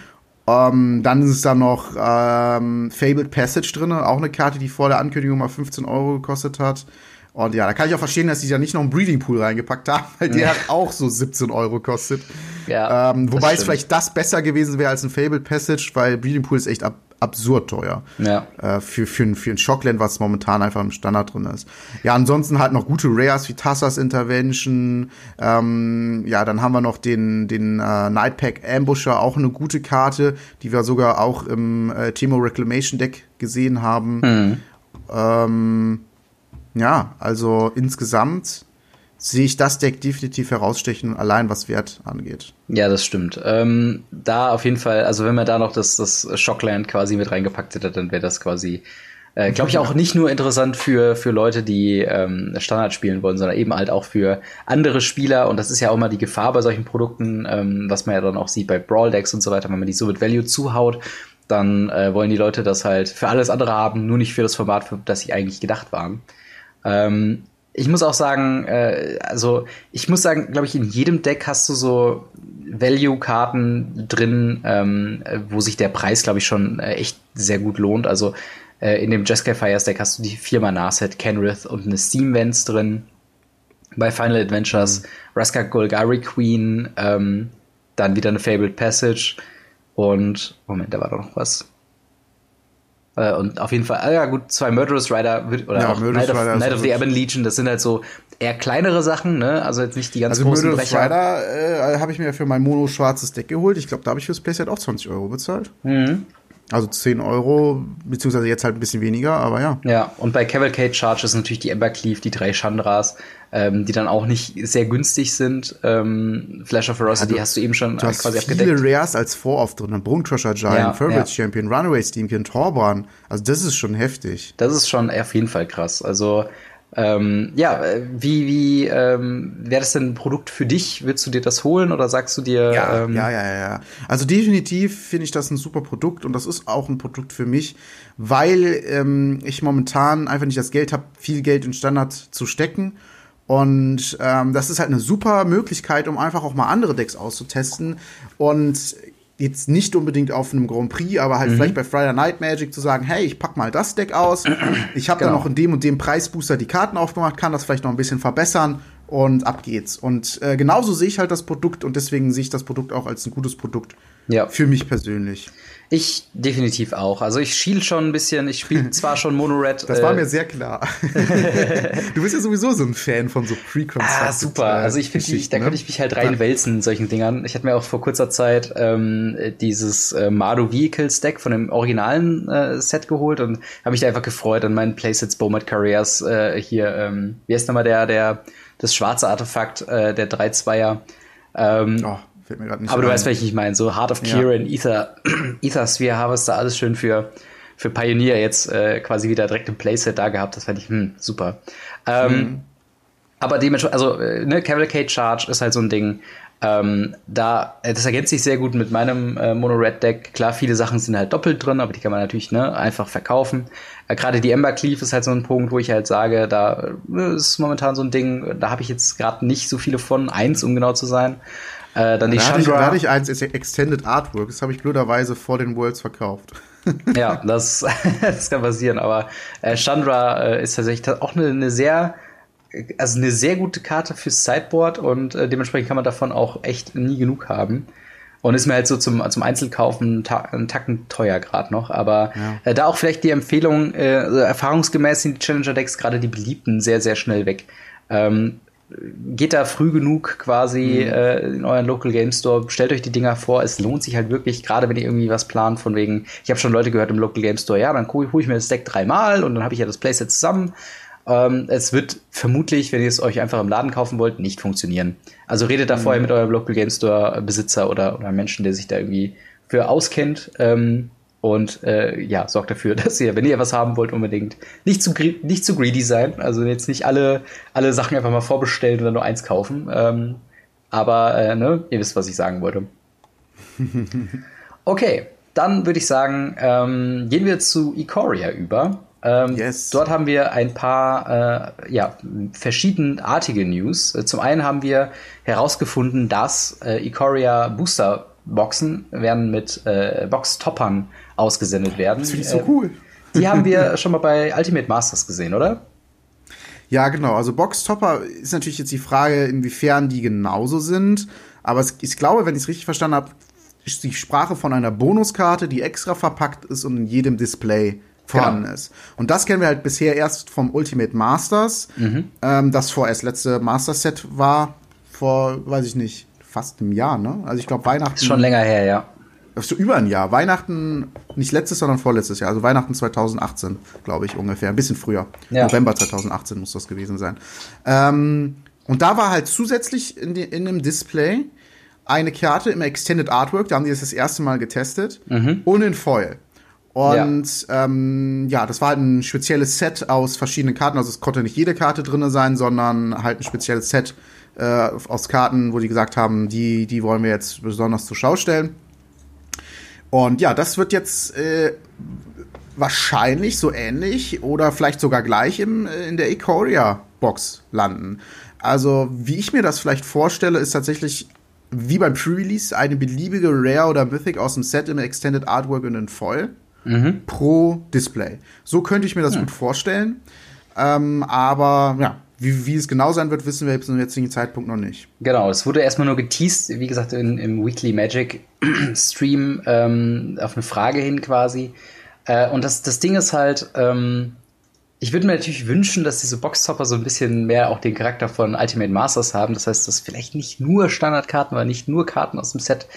Ähm, dann ist es da noch ähm, Fabled Passage drin, auch eine Karte, die vor der Ankündigung mal 15 Euro gekostet hat. Und ja, da kann ich auch verstehen, dass die da nicht noch einen Breeding Pool reingepackt haben, weil der hat auch so 17 Euro kostet. Ja, ähm, wobei es vielleicht das besser gewesen wäre als ein Fabled Passage, weil Breeding Pool ist echt ab absurd teuer. Ja. Äh, für, für, für ein Shockland, was momentan einfach im Standard drin ist. Ja, ansonsten halt noch gute Rares wie Tassas Intervention. Ähm, ja, dann haben wir noch den, den äh, Nightpack Ambusher, auch eine gute Karte, die wir sogar auch im äh, Timo Reclamation Deck gesehen haben. Mhm. Ähm, ja, also insgesamt sehe ich das Deck definitiv herausstechen, allein was Wert angeht. Ja, das stimmt. Ähm, da auf jeden Fall, also wenn man da noch das, das Shockland quasi mit reingepackt hätte, dann wäre das quasi, äh, glaube ich, auch *laughs* nicht nur interessant für, für Leute, die ähm, Standard spielen wollen, sondern eben halt auch für andere Spieler. Und das ist ja auch mal die Gefahr bei solchen Produkten, ähm, was man ja dann auch sieht bei Brawl Decks und so weiter, wenn man die so mit Value zuhaut, dann äh, wollen die Leute das halt für alles andere haben, nur nicht für das Format, für das sie eigentlich gedacht waren. Ähm, ich muss auch sagen, äh, also ich muss sagen, glaube ich, in jedem Deck hast du so Value-Karten drin, ähm, wo sich der Preis, glaube ich, schon äh, echt sehr gut lohnt. Also äh, in dem Jeskai Fires Deck hast du die Firma Narset, Kenrith und eine Steam Vents drin. Bei Final Adventures mhm. Raska Golgari Queen, ähm, dann wieder eine Fabled Passage und Moment, da war doch noch was. Äh, und auf jeden Fall, ah ja gut, zwei Murderous Rider oder ja, auch Night of, Night of the Ebon Legion, das sind halt so eher kleinere Sachen, ne? Also jetzt nicht die ganz also großen Murderous Brecher. Rider äh, habe ich mir für mein mono-schwarzes Deck geholt. Ich glaube, da habe ich fürs Playset auch 20 Euro bezahlt. Mhm. Also 10 Euro, beziehungsweise jetzt halt ein bisschen weniger, aber ja. Ja, und bei Cavalcade Charges natürlich die Embercleave, die drei Chandras, ähm, die dann auch nicht sehr günstig sind. Ähm, Flash of Ferocity ja, hast du eben schon du hast quasi viele abgedeckt. Rares als Vorauf drin. Bone Crusher Giant, ja, Favorite ja. Champion, Runaway Steamkin, Torban. Also das ist schon heftig. Das ist schon auf jeden Fall krass. Also ähm, ja, äh, wie, wie ähm, wäre das denn ein Produkt für dich? Willst du dir das holen oder sagst du dir? Ja, ähm, ja, ja, ja. Also definitiv finde ich das ein super Produkt und das ist auch ein Produkt für mich, weil ähm, ich momentan einfach nicht das Geld habe, viel Geld in Standard zu stecken. Und ähm, das ist halt eine super Möglichkeit, um einfach auch mal andere Decks auszutesten. Und jetzt nicht unbedingt auf einem Grand Prix, aber halt mhm. vielleicht bei Friday Night Magic zu sagen, hey, ich pack mal das Deck aus. *clears throat* Ich habe genau. dann noch in dem und dem Preisbooster die Karten aufgemacht, kann das vielleicht noch ein bisschen verbessern und ab geht's. Und äh, genauso sehe ich halt das Produkt und deswegen sehe ich das Produkt auch als ein gutes Produkt ja. für mich persönlich. Ich definitiv auch. Also ich schiel schon ein bisschen, ich spiele *laughs* zwar schon Mono-Red. Das war äh, mir sehr klar. *laughs* du bist ja sowieso so ein Fan von so Pre-Constructed. Ah, super. Also ich finde, da ne? könnte ich mich halt reinwälzen in solchen Dingern. Ich hatte mir auch vor kurzer Zeit ähm, dieses äh, Mardu Vehicles Deck von dem originalen äh, Set geholt und habe mich da einfach gefreut an meinen Playsets Bomat Carriers äh, hier. Ähm, wie heißt nochmal der, der, das schwarze Artefakt, äh, der 3-2er. Ähm, oh Fällt mir gerade nicht Aber du weißt, welchen ich meine. So Heart of Kieran, ja. Ether, *clears throat* Ether Sphere Harvester, alles schön für, für Pioneer jetzt äh, quasi wieder direkt im Playset da gehabt. Das fand ich hm, super. Ähm, mhm. Aber dementsprechend, also äh, ne, Cavalcade Charge ist halt so ein Ding. Ähm, da, äh, das ergänzt sich sehr gut mit meinem äh, Mono-Red-Deck. Klar, viele Sachen sind halt doppelt drin, aber die kann man natürlich ne, einfach verkaufen. Äh, Gerade die Ember Cleave ist halt so ein Punkt, wo ich halt sage, da äh, ist momentan so ein Ding, da habe ich jetzt gerade nicht so viele von, eins, um genau zu sein. Äh, dann die da Chandra. Hatte ich, da hatte ich eins, Extended Artwork, das habe ich blöderweise vor den Worlds verkauft. *laughs* *laughs* ja, das, *laughs* das kann passieren, aber äh, Chandra äh, ist tatsächlich auch eine, eine sehr also eine sehr gute Karte fürs Sideboard und äh, dementsprechend kann man davon auch echt nie genug haben. Und ist mir halt so zum, zum Einzelkaufen ta einen Tacken teuer gerade noch. Aber ja. äh, da auch vielleicht die Empfehlung, äh, also erfahrungsgemäß sind die Challenger-Decks gerade die beliebten sehr, sehr schnell weg. Ähm, geht da früh genug quasi mhm. äh, in euren Local Game Store, stellt euch die Dinger vor, es lohnt sich halt wirklich, gerade wenn ihr irgendwie was plant, von wegen, ich habe schon Leute gehört im Local Game Store, ja, dann hole ich mir das Deck dreimal und dann habe ich ja das Playset zusammen. Ähm, es wird vermutlich, wenn ihr es euch einfach im Laden kaufen wollt, nicht funktionieren. Also redet da mhm. vorher mit eurem Local Game Store Besitzer oder, oder Menschen, der sich da irgendwie für auskennt. Ähm, und äh, ja, sorgt dafür, *laughs* dass ihr, wenn ihr was haben wollt, unbedingt nicht zu, nicht zu greedy sein. Also jetzt nicht alle, alle Sachen einfach mal vorbestellen oder nur eins kaufen. Ähm, aber äh, ne, ihr wisst, was ich sagen wollte. *laughs* Okay, dann würde ich sagen, ähm, gehen wir zu Ikoria über. Ähm, yes. Dort haben wir ein paar äh, ja, verschiedenartige News. Zum einen haben wir herausgefunden, dass äh, Ikoria Booster Boxen werden mit äh, Box-Toppern ausgesendet werden. Das finde ich so äh, cool. Die haben wir *laughs* schon mal bei Ultimate Masters gesehen, oder? Ja, genau. Also Boxtopper ist natürlich jetzt die Frage, inwiefern die genauso sind. Aber es, ich glaube, wenn ich es richtig verstanden habe, ist die Sprache von einer Bonuskarte, die extra verpackt ist und in jedem Display vorhanden genau. ist. Und das kennen wir halt bisher erst vom Ultimate Masters, mhm. ähm, das vorerst letzte Master Set war, vor, weiß ich nicht, fast einem Jahr, ne? Also ich glaube Weihnachten. Ist schon länger her, ja. So über ein Jahr. Weihnachten, nicht letztes, sondern vorletztes Jahr. Also Weihnachten 2018, glaube ich, ungefähr. Ein bisschen früher. Ja. November 2018 muss das gewesen sein. Ähm, und da war halt zusätzlich in, die, in dem Display eine Karte im Extended Artwork, da haben die das das erste Mal getestet, mhm. und in Foil. Und ja. Ähm, ja, das war halt ein spezielles Set aus verschiedenen Karten. Also es konnte nicht jede Karte drin sein, sondern halt ein spezielles Set äh, aus Karten, wo die gesagt haben, die, die wollen wir jetzt besonders zur Schau stellen. Und ja, das wird jetzt äh, wahrscheinlich so ähnlich oder vielleicht sogar gleich im, äh, in der Ikoria-Box landen. Also, wie ich mir das vielleicht vorstelle, ist tatsächlich wie beim Pre-Release eine beliebige Rare oder Mythic aus dem Set im Extended Artwork und in Foil mhm. pro Display. So könnte ich mir das ja. gut vorstellen. Ähm, aber ja, wie, wie es genau sein wird, wissen wir jetzt zum jetzigen Zeitpunkt noch nicht. Genau, es wurde erstmal nur geteased, wie gesagt, in, im Weekly Magic *clears throat* Stream ähm, auf eine Frage hin quasi. Äh, und das, das Ding ist halt, ähm, ich würde mir natürlich wünschen, dass diese Boxtopper so ein bisschen mehr auch den Charakter von Ultimate Masters haben. Das heißt, dass vielleicht nicht nur Standardkarten oder nicht nur Karten aus dem Set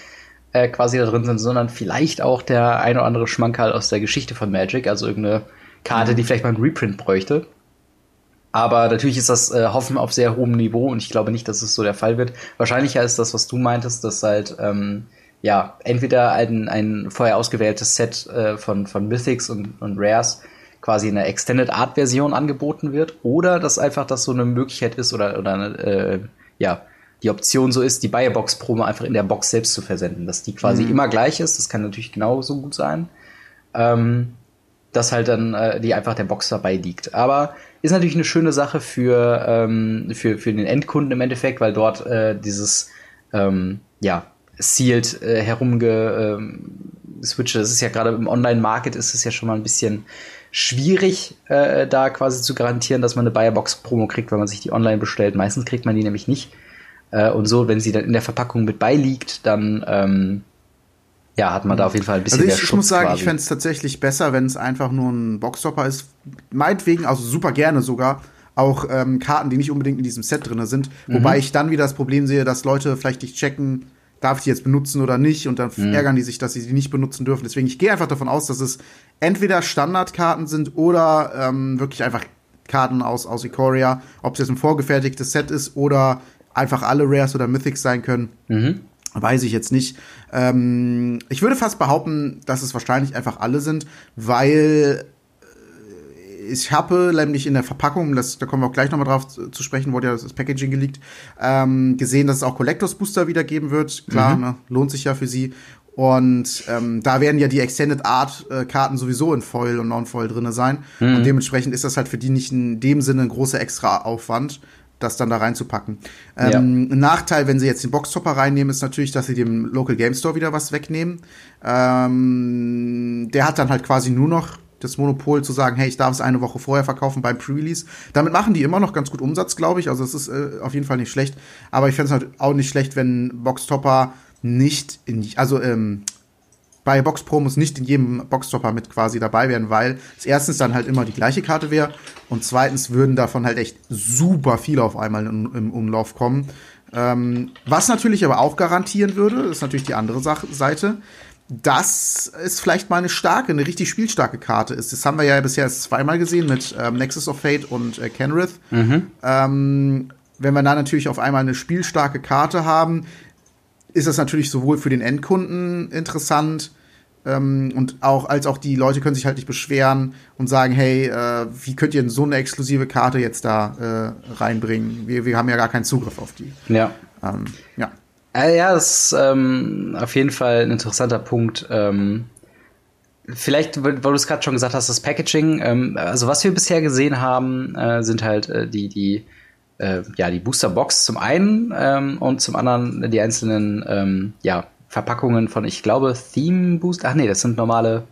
äh, quasi da drin sind, sondern vielleicht auch der ein oder andere Schmankerl aus der Geschichte von Magic, also irgendeine Karte, die vielleicht mal ein Reprint bräuchte. Aber natürlich ist das äh, Hoffen auf sehr hohem Niveau und ich glaube nicht, dass es so der Fall wird. Wahrscheinlicher ist das, was du meintest, dass halt ähm, ja entweder ein, ein vorher ausgewähltes Set äh, von, von Mythics und, und Rares quasi in einer Extended Art Version angeboten wird oder dass einfach das so eine Möglichkeit ist oder, oder eine, äh, ja, die Option so ist, die Buyerbox-Promo einfach in der Box selbst zu versenden, dass die quasi mhm. immer gleich ist. Das kann natürlich genauso gut sein. Ähm, dass halt dann äh, die einfach der Box dabei liegt. Aber ist natürlich eine schöne Sache für, ähm, für, für den Endkunden im Endeffekt, weil dort äh, dieses ähm, ja, sealed äh, herumge ähm. Das ist ja gerade im Online-Market ist es ja schon mal ein bisschen schwierig, äh, da quasi zu garantieren, dass man eine Buyerbox-Promo kriegt, wenn man sich die online bestellt. Meistens kriegt man die nämlich nicht. Äh, und so, wenn sie dann in der Verpackung mit beiliegt, dann ähm, ja, hat man da auf jeden Fall ein bisschen also ich, mehr Schutz. Ich muss sagen, quasi. ich fände es tatsächlich besser, wenn es einfach nur ein Boxstopper ist. Meinetwegen, also super gerne sogar, auch ähm, Karten, die nicht unbedingt in diesem Set drin sind. Mhm. Wobei ich dann wieder das Problem sehe, dass Leute vielleicht nicht checken, darf ich die jetzt benutzen oder nicht und dann mhm. ärgern die sich, dass sie die nicht benutzen dürfen. Deswegen, ich gehe einfach davon aus, dass es entweder Standardkarten sind oder ähm, wirklich einfach Karten aus, aus Ikoria, ob es jetzt ein vorgefertigtes Set ist oder einfach alle Rares oder Mythics sein können. Mhm. Weiß ich jetzt nicht. Ähm, ich würde fast behaupten, dass es wahrscheinlich einfach alle sind, weil äh, ich habe nämlich in der Verpackung, das, da kommen wir auch gleich nochmal drauf zu, zu, sprechen, wurde ja das Packaging geleakt, ähm, gesehen, dass es auch Collectors Booster wieder geben wird. Klar, mhm. ne, lohnt sich ja für sie. Und ähm, da werden ja die Extended Art äh, Karten sowieso in Foil und Non-Foil drinne sein. Mhm. Und dementsprechend ist das halt für die nicht in dem Sinne ein großer extra Aufwand das dann da reinzupacken. Ähm. Ein Nachteil, wenn sie jetzt den Boxtopper reinnehmen, ist natürlich, dass sie dem Local Game Store wieder was wegnehmen. Ähm, der hat dann halt quasi nur noch das Monopol zu sagen, hey, ich darf es eine Woche vorher verkaufen beim Pre-Release. Damit machen die immer noch ganz gut Umsatz, glaube ich. Also es ist äh, auf jeden Fall nicht schlecht. Aber ich fände es halt auch nicht schlecht, wenn Boxtopper nicht in, also ähm, bei Box-Promos nicht in jedem Boxtopper mit quasi dabei wären, weil es erstens dann halt immer die gleiche Karte wäre und zweitens würden davon halt echt super viele auf einmal in, im Umlauf kommen. Ähm, was natürlich aber auch garantieren würde, ist natürlich die andere Sache, Seite, dass es vielleicht mal eine starke, eine richtig spielstarke Karte ist. Das haben wir ja bisher erst zweimal gesehen mit ähm, Nexus of Fate und äh, Kenrith. Mhm. Ähm, wenn wir da natürlich auf einmal eine spielstarke Karte haben, ist das natürlich sowohl für den Endkunden interessant, ähm, und auch, als auch die Leute können sich halt nicht beschweren und sagen, hey, äh, wie könnt ihr denn so eine exklusive Karte jetzt da äh, reinbringen? Wir, wir haben ja gar keinen Zugriff auf die. Ja. Ähm, ja. Äh, ja, das ist ähm, auf jeden Fall ein interessanter Punkt. Ähm, vielleicht, weil du es gerade schon gesagt hast, das Packaging. Ähm, also was wir bisher gesehen haben, äh, sind halt äh, die, die, äh, ja, die Booster Box zum einen ähm, und zum anderen die einzelnen, ähm, ja, Verpackungen von, ich glaube, Theme Boost. Ach nee, das sind normale.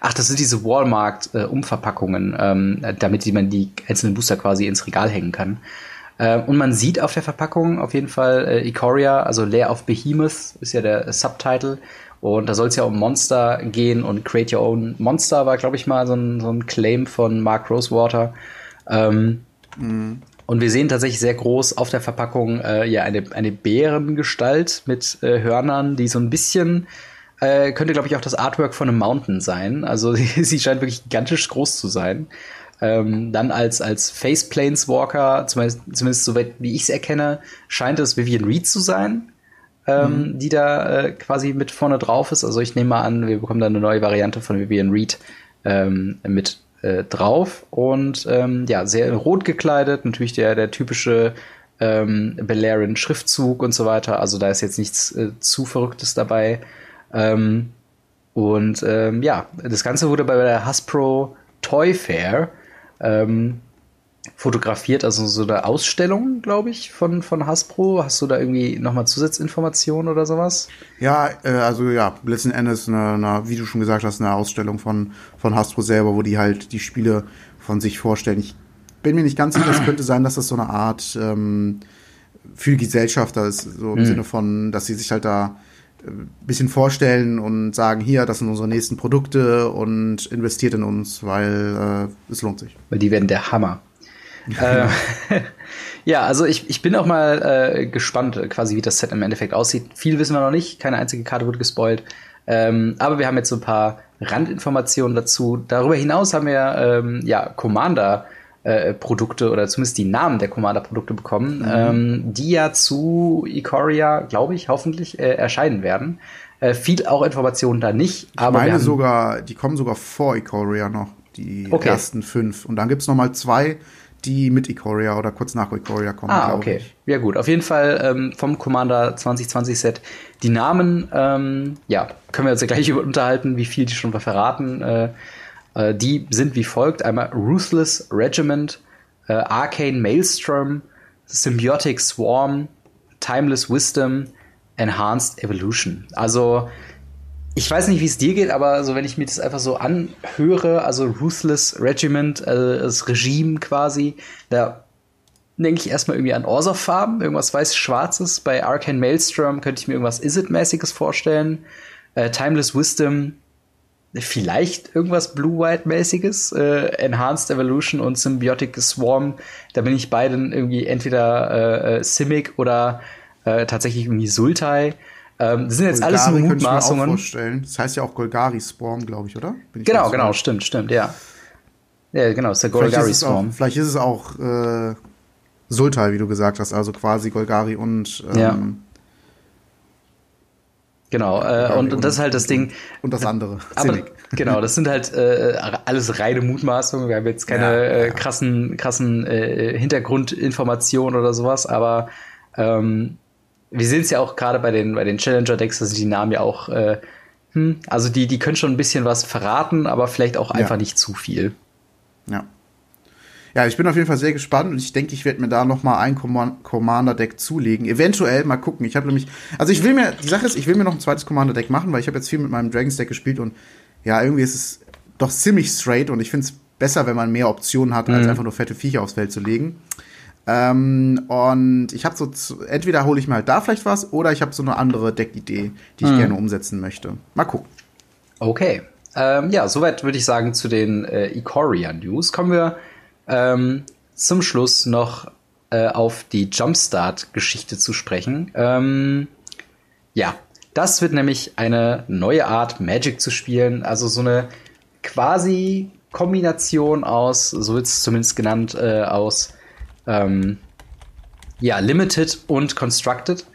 Ach, das sind diese Walmart-Umverpackungen, äh, ähm, damit man die einzelnen Booster quasi ins Regal hängen kann. Äh, und man sieht auf der Verpackung auf jeden Fall äh, Ikoria, also Lair of Behemoth ist ja der Subtitle. Und da soll es ja um Monster gehen und Create Your Own Monster war, glaube ich, mal so ein, so ein Claim von Mark Rosewater. Ähm, mhm. Und wir sehen tatsächlich sehr groß auf der Verpackung äh, ja eine, eine Bärengestalt mit äh, Hörnern, die so ein bisschen äh, könnte, glaube ich, auch das Artwork von einem Mountain sein. Also *laughs* sie, scheint wirklich gigantisch groß zu sein. Ähm, dann als, als Face Planeswalker, zumindest, zumindest soweit wie ich es erkenne, scheint es Vivian Reed zu sein, ähm, mhm. die da äh, quasi mit vorne drauf ist. Also ich nehme mal an, wir bekommen da eine neue Variante von Vivian Reed ähm, mit äh, drauf. Und ähm, ja, sehr rot gekleidet, natürlich der, der typische ähm, Belerian Schriftzug und so weiter. Also da ist jetzt nichts äh, zu Verrücktes dabei. Ähm, und ähm, ja, das Ganze wurde bei der Hasbro Toy Fair ähm, fotografiert, also so eine Ausstellung, glaube ich, von, von Hasbro. Hast du da irgendwie nochmal Zusatzinformationen oder sowas? Ja, äh, also ja, letzten Endes, eine, eine, wie du schon gesagt hast, eine Ausstellung von, von Hasbro selber, wo die halt die Spiele von sich vorstellen. Ich bin mir nicht ganz sicher, es könnte sein, dass das so eine Art ähm, für Gesellschafter ist, so im mhm. Sinne von, dass sie sich halt da bisschen vorstellen und sagen, hier, das sind unsere nächsten Produkte und investiert in uns, weil äh, es lohnt sich. Weil die werden der Hammer. Äh, *laughs* *laughs* ja, also ich, ich bin auch mal äh, gespannt, quasi wie das Set im Endeffekt aussieht. Viel wissen wir noch nicht, keine einzige Karte wurde gespoilt. Ähm, aber wir haben jetzt so ein paar Randinformationen dazu. Darüber hinaus haben wir ähm, ja Commander äh, Produkte oder zumindest die Namen der Commander-Produkte bekommen, mhm. ähm, die ja zu Ikoria, glaube ich, hoffentlich äh, erscheinen werden. Äh, viel auch Informationen da nicht. Ich aber meine sogar, die kommen sogar vor Ikoria noch, die okay. ersten fünf. Und dann gibt es noch mal zwei, die mit Ikoria oder kurz nach Ikoria kommen. Ah, okay. Ich. Ja gut, auf jeden Fall ähm, vom Commander 2020 Set. Die Namen, ähm, ja, können wir uns ja gleich über *laughs* unterhalten, wie viel die schon verraten. Äh, äh, die sind wie folgt: einmal Ruthless Regiment, äh, Arcane Maelstrom, Symbiotic Swarm, Timeless Wisdom, Enhanced Evolution. Also ich weiß nicht, wie es dir geht, aber so wenn ich mir das einfach so anhöre, also Ruthless Regiment, äh, das Regime quasi, da denke ich erstmal irgendwie an Orsa-Farben, irgendwas weiß-schwarzes. Bei Arcane Maelstrom könnte ich mir irgendwas Is-It-mäßiges vorstellen. Äh, Timeless Wisdom vielleicht irgendwas Blue-White-mäßiges, äh, Enhanced Evolution und Symbiotic Swarm. Da bin ich beiden irgendwie entweder äh, äh, Simic oder äh, tatsächlich irgendwie Sultai. Ähm, das sind jetzt Golgari alles nur Mutmaßungen. vorstellen. Das heißt ja auch Golgari Swarm, glaube ich, oder? Ich genau, genau, stimmt, stimmt, ja. Ja, genau, ist der Golgari vielleicht Swarm. Vielleicht ist es auch äh, Sultai, wie du gesagt hast, also quasi Golgari und ähm, ja. Genau, äh, und, und, das ist halt das Ding. Und das andere. Aber, genau, das sind halt äh, alles reine Mutmaßungen. Wir haben jetzt keine ja, äh, krassen, krassen äh, Hintergrundinformationen oder sowas, aber ähm, wir sehen es ja auch gerade bei den, bei den Challenger-Decks, dass die Namen ja auch, äh, hm, also die, die können schon ein bisschen was verraten, aber vielleicht auch einfach ja. nicht zu viel. Ja. Ja, ich bin auf jeden Fall sehr gespannt und ich denke, ich werde mir da noch mal ein Commander-Deck zulegen. Eventuell mal gucken. Ich habe nämlich, also ich will mir, die Sache ist, ich will mir noch ein zweites Commander-Deck machen, weil ich habe jetzt viel mit meinem Dragons-Deck gespielt und ja, irgendwie ist es doch ziemlich straight und ich finde es besser, wenn man mehr Optionen hat, als mhm. einfach nur fette Viecher aufs Feld zu legen. Ähm, und ich habe so, entweder hole ich mir halt da vielleicht was oder ich habe so eine andere Deckidee, die ich mhm. gerne umsetzen möchte. Mal gucken. Okay. Ähm, ja, soweit würde ich sagen zu den äh, Ikoria News. Kommen wir ähm, zum Schluss noch äh, auf die Jumpstart-Geschichte zu sprechen. Ähm, ja, das wird nämlich eine neue Art, Magic zu spielen. Also so eine quasi Kombination aus, so wird es zumindest genannt, äh, aus ähm, ja, Limited und Constructed.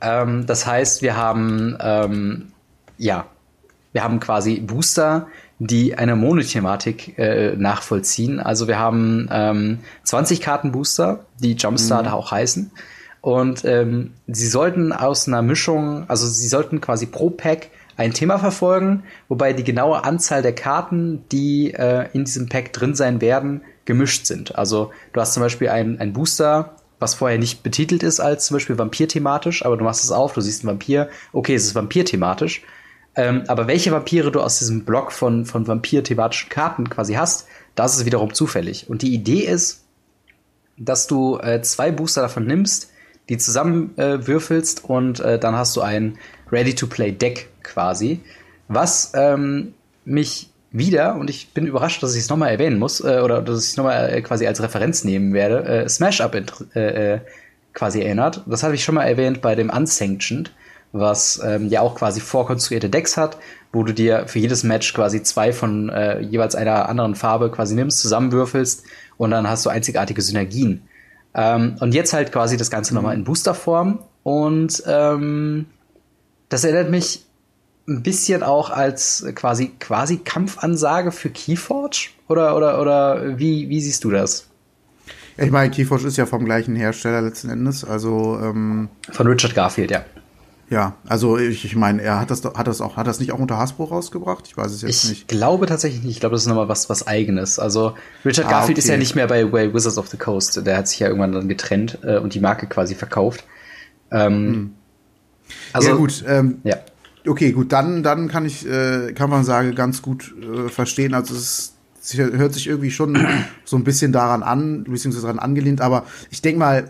Ähm, das heißt, wir haben ähm, ja, wir haben quasi Booster, die eine Monothematik äh, nachvollziehen. Also wir haben ähm, 20 Kartenbooster, die Jumpstart mhm. auch heißen. Und ähm, sie sollten aus einer Mischung, also sie sollten quasi pro Pack ein Thema verfolgen, wobei die genaue Anzahl der Karten, die äh, in diesem Pack drin sein werden, gemischt sind. Also du hast zum Beispiel ein, ein Booster, was vorher nicht betitelt ist als zum Beispiel Vampir-thematisch, aber du machst es auf, du siehst einen Vampir, okay, es ist Vampir-thematisch. Ähm, aber welche Vampire du aus diesem Block von, von vampir-thematischen Karten quasi hast, das ist wiederum zufällig. Und die Idee ist, dass du äh, zwei Booster davon nimmst, die zusammen äh, und äh, dann hast du ein Ready-to-Play-Deck quasi, was ähm, mich wieder, und ich bin überrascht, dass ich es nochmal erwähnen muss, äh, oder dass ich es nochmal äh, quasi als Referenz nehmen werde, äh, Smash Up äh, äh, quasi erinnert. Das habe ich schon mal erwähnt bei dem Unsanctioned, was ähm, ja auch quasi vorkonstruierte Decks hat, wo du dir für jedes Match quasi zwei von äh, jeweils einer anderen Farbe quasi nimmst, zusammenwürfelst und dann hast du einzigartige Synergien. Ähm, und jetzt halt quasi das Ganze mhm. nochmal in Boosterform und ähm, das erinnert mich ein bisschen auch als quasi quasi Kampfansage für Keyforge oder oder oder wie wie siehst du das? ich meine, Keyforge ist ja vom gleichen Hersteller letzten Endes, also ähm, von Richard Garfield, ja. Ja, also ich, ich meine, er hat das hat das auch hat das nicht auch unter Hasbro rausgebracht? Ich weiß es jetzt ich nicht. Ich glaube tatsächlich nicht. Ich glaube, das ist nochmal was was eigenes. Also Richard ah, Garfield okay. ist ja nicht mehr bei, bei, Wizards of the Coast. Der hat sich ja irgendwann dann getrennt äh, und die Marke quasi verkauft. Ähm, hm. Also ja gut. Ähm, ja. Okay, gut, dann, dann kann ich, äh, kann man sagen, ganz gut äh, verstehen. Also es, es hört sich irgendwie schon *clears throat* so ein bisschen daran an, beziehungsweise daran angelehnt, aber ich denke mal,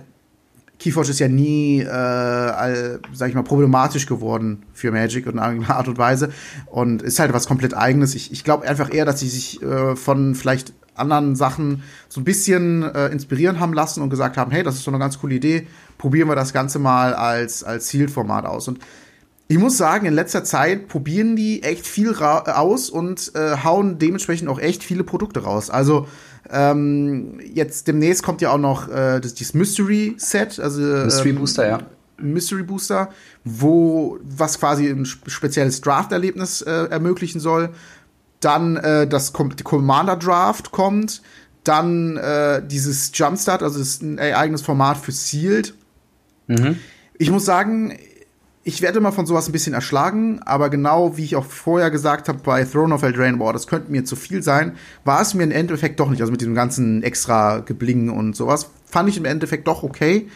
Keyforge ist ja nie, äh, all, sag ich mal, problematisch geworden für Magic in irgendeiner Art und Weise und ist halt was komplett eigenes. Ich, ich glaube einfach eher, dass sie sich äh, von vielleicht anderen Sachen so ein bisschen äh, inspirieren haben lassen und gesagt haben, hey, das ist doch eine ganz coole Idee, probieren wir das Ganze mal als, als Sealed-Format aus. Und ich muss sagen, in letzter Zeit probieren die echt viel aus und äh, hauen dementsprechend auch echt viele Produkte raus. Also ähm, jetzt demnächst kommt ja auch noch äh, das, dieses Mystery Set, also Mystery ähm, Booster, ja. Mystery Booster, wo was quasi ein spezielles Draft-Erlebnis äh, ermöglichen soll. Dann äh, das Commander Draft kommt, dann äh, dieses Jumpstart, also das ist ein eigenes Format für Sealed. Mhm. Ich muss sagen, ich werde immer von sowas ein bisschen erschlagen, aber genau wie ich auch vorher gesagt habe bei Throne of Eldraine, boah, das könnte mir zu viel sein, war es mir im Endeffekt doch nicht. Also mit diesem ganzen extra Gebling und sowas fand ich im Endeffekt doch okay.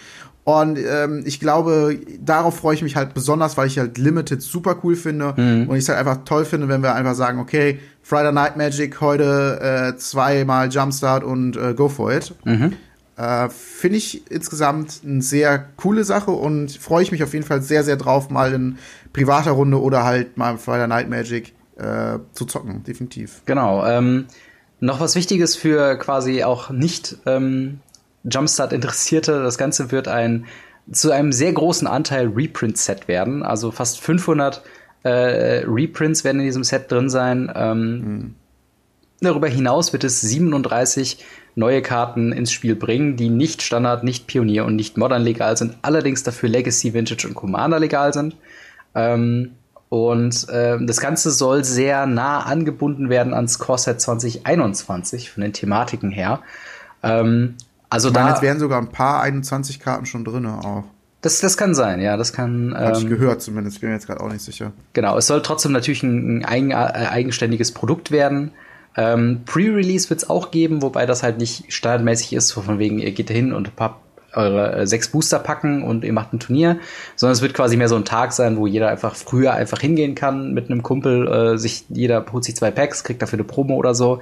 Und ähm, ich glaube, darauf freue ich mich halt besonders, weil ich halt Limited super cool finde mhm. und ich es halt einfach toll finde, wenn wir einfach sagen, okay, Friday Night Magic heute äh, zweimal Jumpstart und äh, go for it. Mhm. Äh, Finde ich insgesamt eine sehr coole Sache und freue ich mich auf jeden Fall sehr, sehr drauf, mal in privater Runde oder halt mal Friday Night Magic äh, zu zocken, definitiv. Genau. Ähm, noch was Wichtiges für quasi auch nicht ähm, Jumpstart-Interessierte. Das Ganze wird ein zu einem sehr großen Anteil Reprint-Set werden. Also fast 500 äh, Reprints werden in diesem Set drin sein. Ähm, mhm. Darüber hinaus wird es 37 neue Karten ins Spiel bringen, die nicht Standard, nicht Pionier und nicht Modern legal sind, allerdings dafür Legacy, Vintage und Commander legal sind. Ähm, und äh, das Ganze soll sehr nah angebunden werden ans Core Set 2021 von den Thematiken her. Ähm, also ich meine, da jetzt wären sogar ein paar 21 Karten schon drin auch. Das, das kann sein, ja, das kann. Ähm, Habe ich gehört zumindest, bin mir jetzt gerade auch nicht sicher. Genau, es soll trotzdem natürlich ein, ein eigen, äh, eigenständiges Produkt werden. Ähm, Pre-Release wird es auch geben, wobei das halt nicht standardmäßig ist, von wegen, ihr geht hin und habt eure äh, sechs Booster packen und ihr macht ein Turnier, sondern es wird quasi mehr so ein Tag sein, wo jeder einfach früher einfach hingehen kann mit einem Kumpel, äh, sich jeder holt sich zwei Packs, kriegt dafür eine Promo oder so.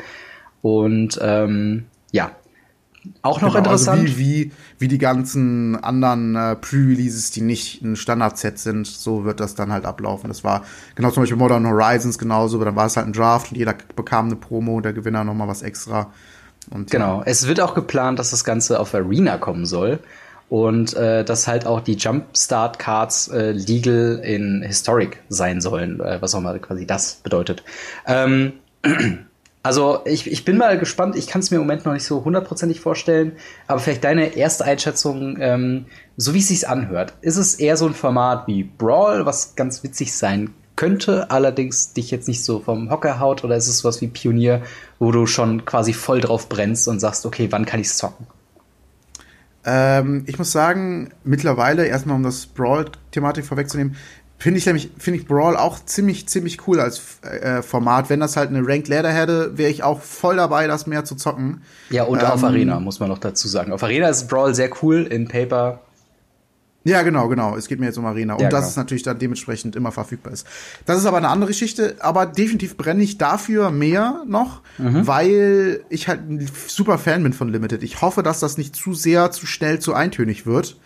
Und ähm, ja, auch noch genau, interessant. Also wie, wie, wie die ganzen anderen äh, Pre-Releases, die nicht ein Standard-Set sind, so wird das dann halt ablaufen. Das war genau zum Beispiel Modern Horizons genauso, aber dann war es halt ein Draft und jeder bekam eine Promo und der Gewinner nochmal was extra. Und, genau, ja. es wird auch geplant, dass das Ganze auf Arena kommen soll. Und äh, dass halt auch die Jumpstart-Cards äh, legal in Historic sein sollen, äh, was auch mal quasi das bedeutet. Ähm, *clears throat* Also ich, ich bin mal gespannt, ich kann es mir im Moment noch nicht so hundertprozentig vorstellen, aber vielleicht deine erste Einschätzung, ähm, so wie es sich anhört. Ist es eher so ein Format wie Brawl, was ganz witzig sein könnte, allerdings dich jetzt nicht so vom Hocker haut, oder ist es was wie Pionier, wo du schon quasi voll drauf brennst und sagst, okay, wann kann ich's zocken? Ähm, ich muss sagen, mittlerweile, erstmal um das Brawl-Thematik vorwegzunehmen, Finde ich nämlich, finde ich Brawl auch ziemlich, ziemlich cool als äh, Format. Wenn das halt eine Ranked Ladder hätte, wäre ich auch voll dabei, das mehr zu zocken. Ja, und ähm, auf Arena, muss man noch dazu sagen. Auf Arena ist Brawl sehr cool, in Paper Ja, genau, genau. Es geht mir jetzt um Arena. Und Ja, dass genau. es natürlich dann dementsprechend immer verfügbar ist. Das ist aber eine andere Geschichte. Aber definitiv brenne ich dafür mehr noch, Mhm. weil ich halt ein super Fan bin von Limited. Ich hoffe, dass das nicht zu sehr, zu schnell, zu eintönig wird.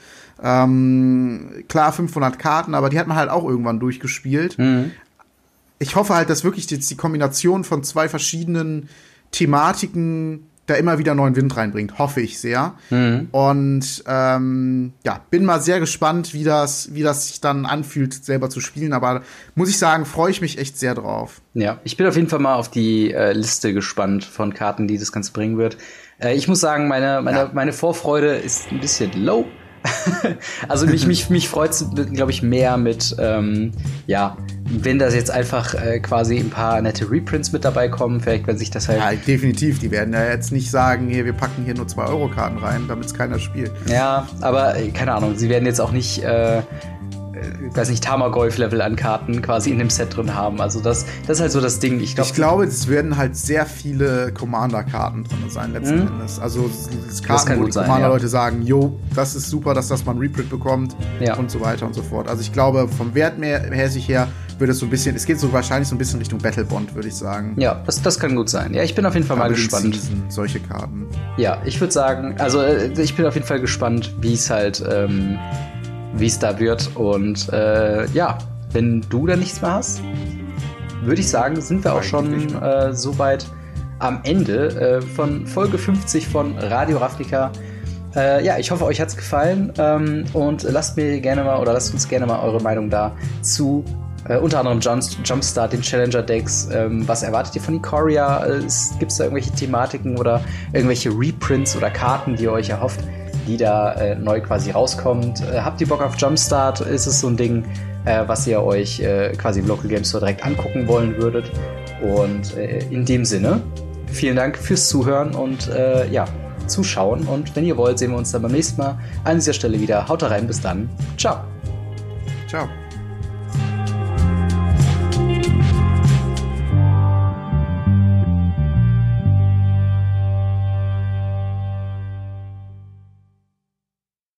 Ähm, klar, 500 Karten, aber die hat man halt auch irgendwann durchgespielt. Mhm. Ich hoffe halt, dass wirklich jetzt die Kombination von zwei verschiedenen Thematiken da immer wieder neuen Wind reinbringt. Hoffe ich sehr. Mhm. Und ähm, ja, bin mal sehr gespannt, wie das, wie das sich dann anfühlt, selber zu spielen. Aber muss ich sagen, freue ich mich echt sehr drauf. Ja, ich bin auf jeden Fall mal auf die äh, Liste gespannt von Karten, die das Ganze bringen wird. Äh, ich muss sagen, meine, meine, Ja. meine Vorfreude ist ein bisschen low. *laughs* also mich, mich, mich freut es, glaube ich, mehr mit, ähm, ja, wenn das jetzt einfach äh, quasi ein paar nette Reprints mit dabei kommen, vielleicht wenn sich das halt Ja, definitiv. Die werden ja jetzt nicht sagen, hier, wir packen hier nur 2-Euro-Karten rein, damit es keiner spielt. Ja, aber äh, keine Ahnung, sie werden jetzt auch nicht, äh, äh, ich weiß nicht, Tamagolf-Level an Karten quasi in dem Set drin haben. Also das, das ist halt so das Ding. Ich glaube, Ich glaube, es werden halt sehr viele Commander-Karten drin sein, letzten Mhm. Endes. Also es- Karten, wo gut die Commander-Leute sagen, yo, das ist super, dass das mal ein Reprint bekommt Ja. und so weiter und so fort. Also ich glaube, vom Wert mehr, her sich her wird es so ein bisschen, es geht so wahrscheinlich so ein bisschen Richtung Battlebond, würde ich sagen. ja, das, das kann gut sein. Ja, ich bin auf jeden Fall mal gespannt. Season, solche Karten. Ja, ich würde sagen, also äh, ich bin auf jeden Fall gespannt, wie es halt, ähm, wie es da wird. Und äh, ja, wenn du da nichts mehr hast, würde ich sagen, sind wir auch schon äh, soweit am Ende äh, von Folge 50 von Radio Ravnica. Äh, ja, ich hoffe, euch hat's gefallen ähm, und lasst mir gerne mal oder lasst uns gerne mal eure Meinung da zu äh, unter anderem Jump, Jumpstart, den Challenger Decks. Ähm, was erwartet ihr von Ikoria? Äh, Gibt es da irgendwelche Thematiken oder irgendwelche Reprints oder Karten, die ihr euch erhofft, die da äh, neu quasi rauskommt? Äh, habt ihr Bock auf Jumpstart? Ist es so ein Ding, äh, was ihr euch äh, quasi im Local Game Store direkt angucken wollen würdet? Und äh, in dem Sinne, vielen Dank fürs Zuhören und äh, ja, Zuschauen. Und wenn ihr wollt, sehen wir uns dann beim nächsten Mal an dieser Stelle wieder. Haut rein, bis dann. Ciao. Ciao.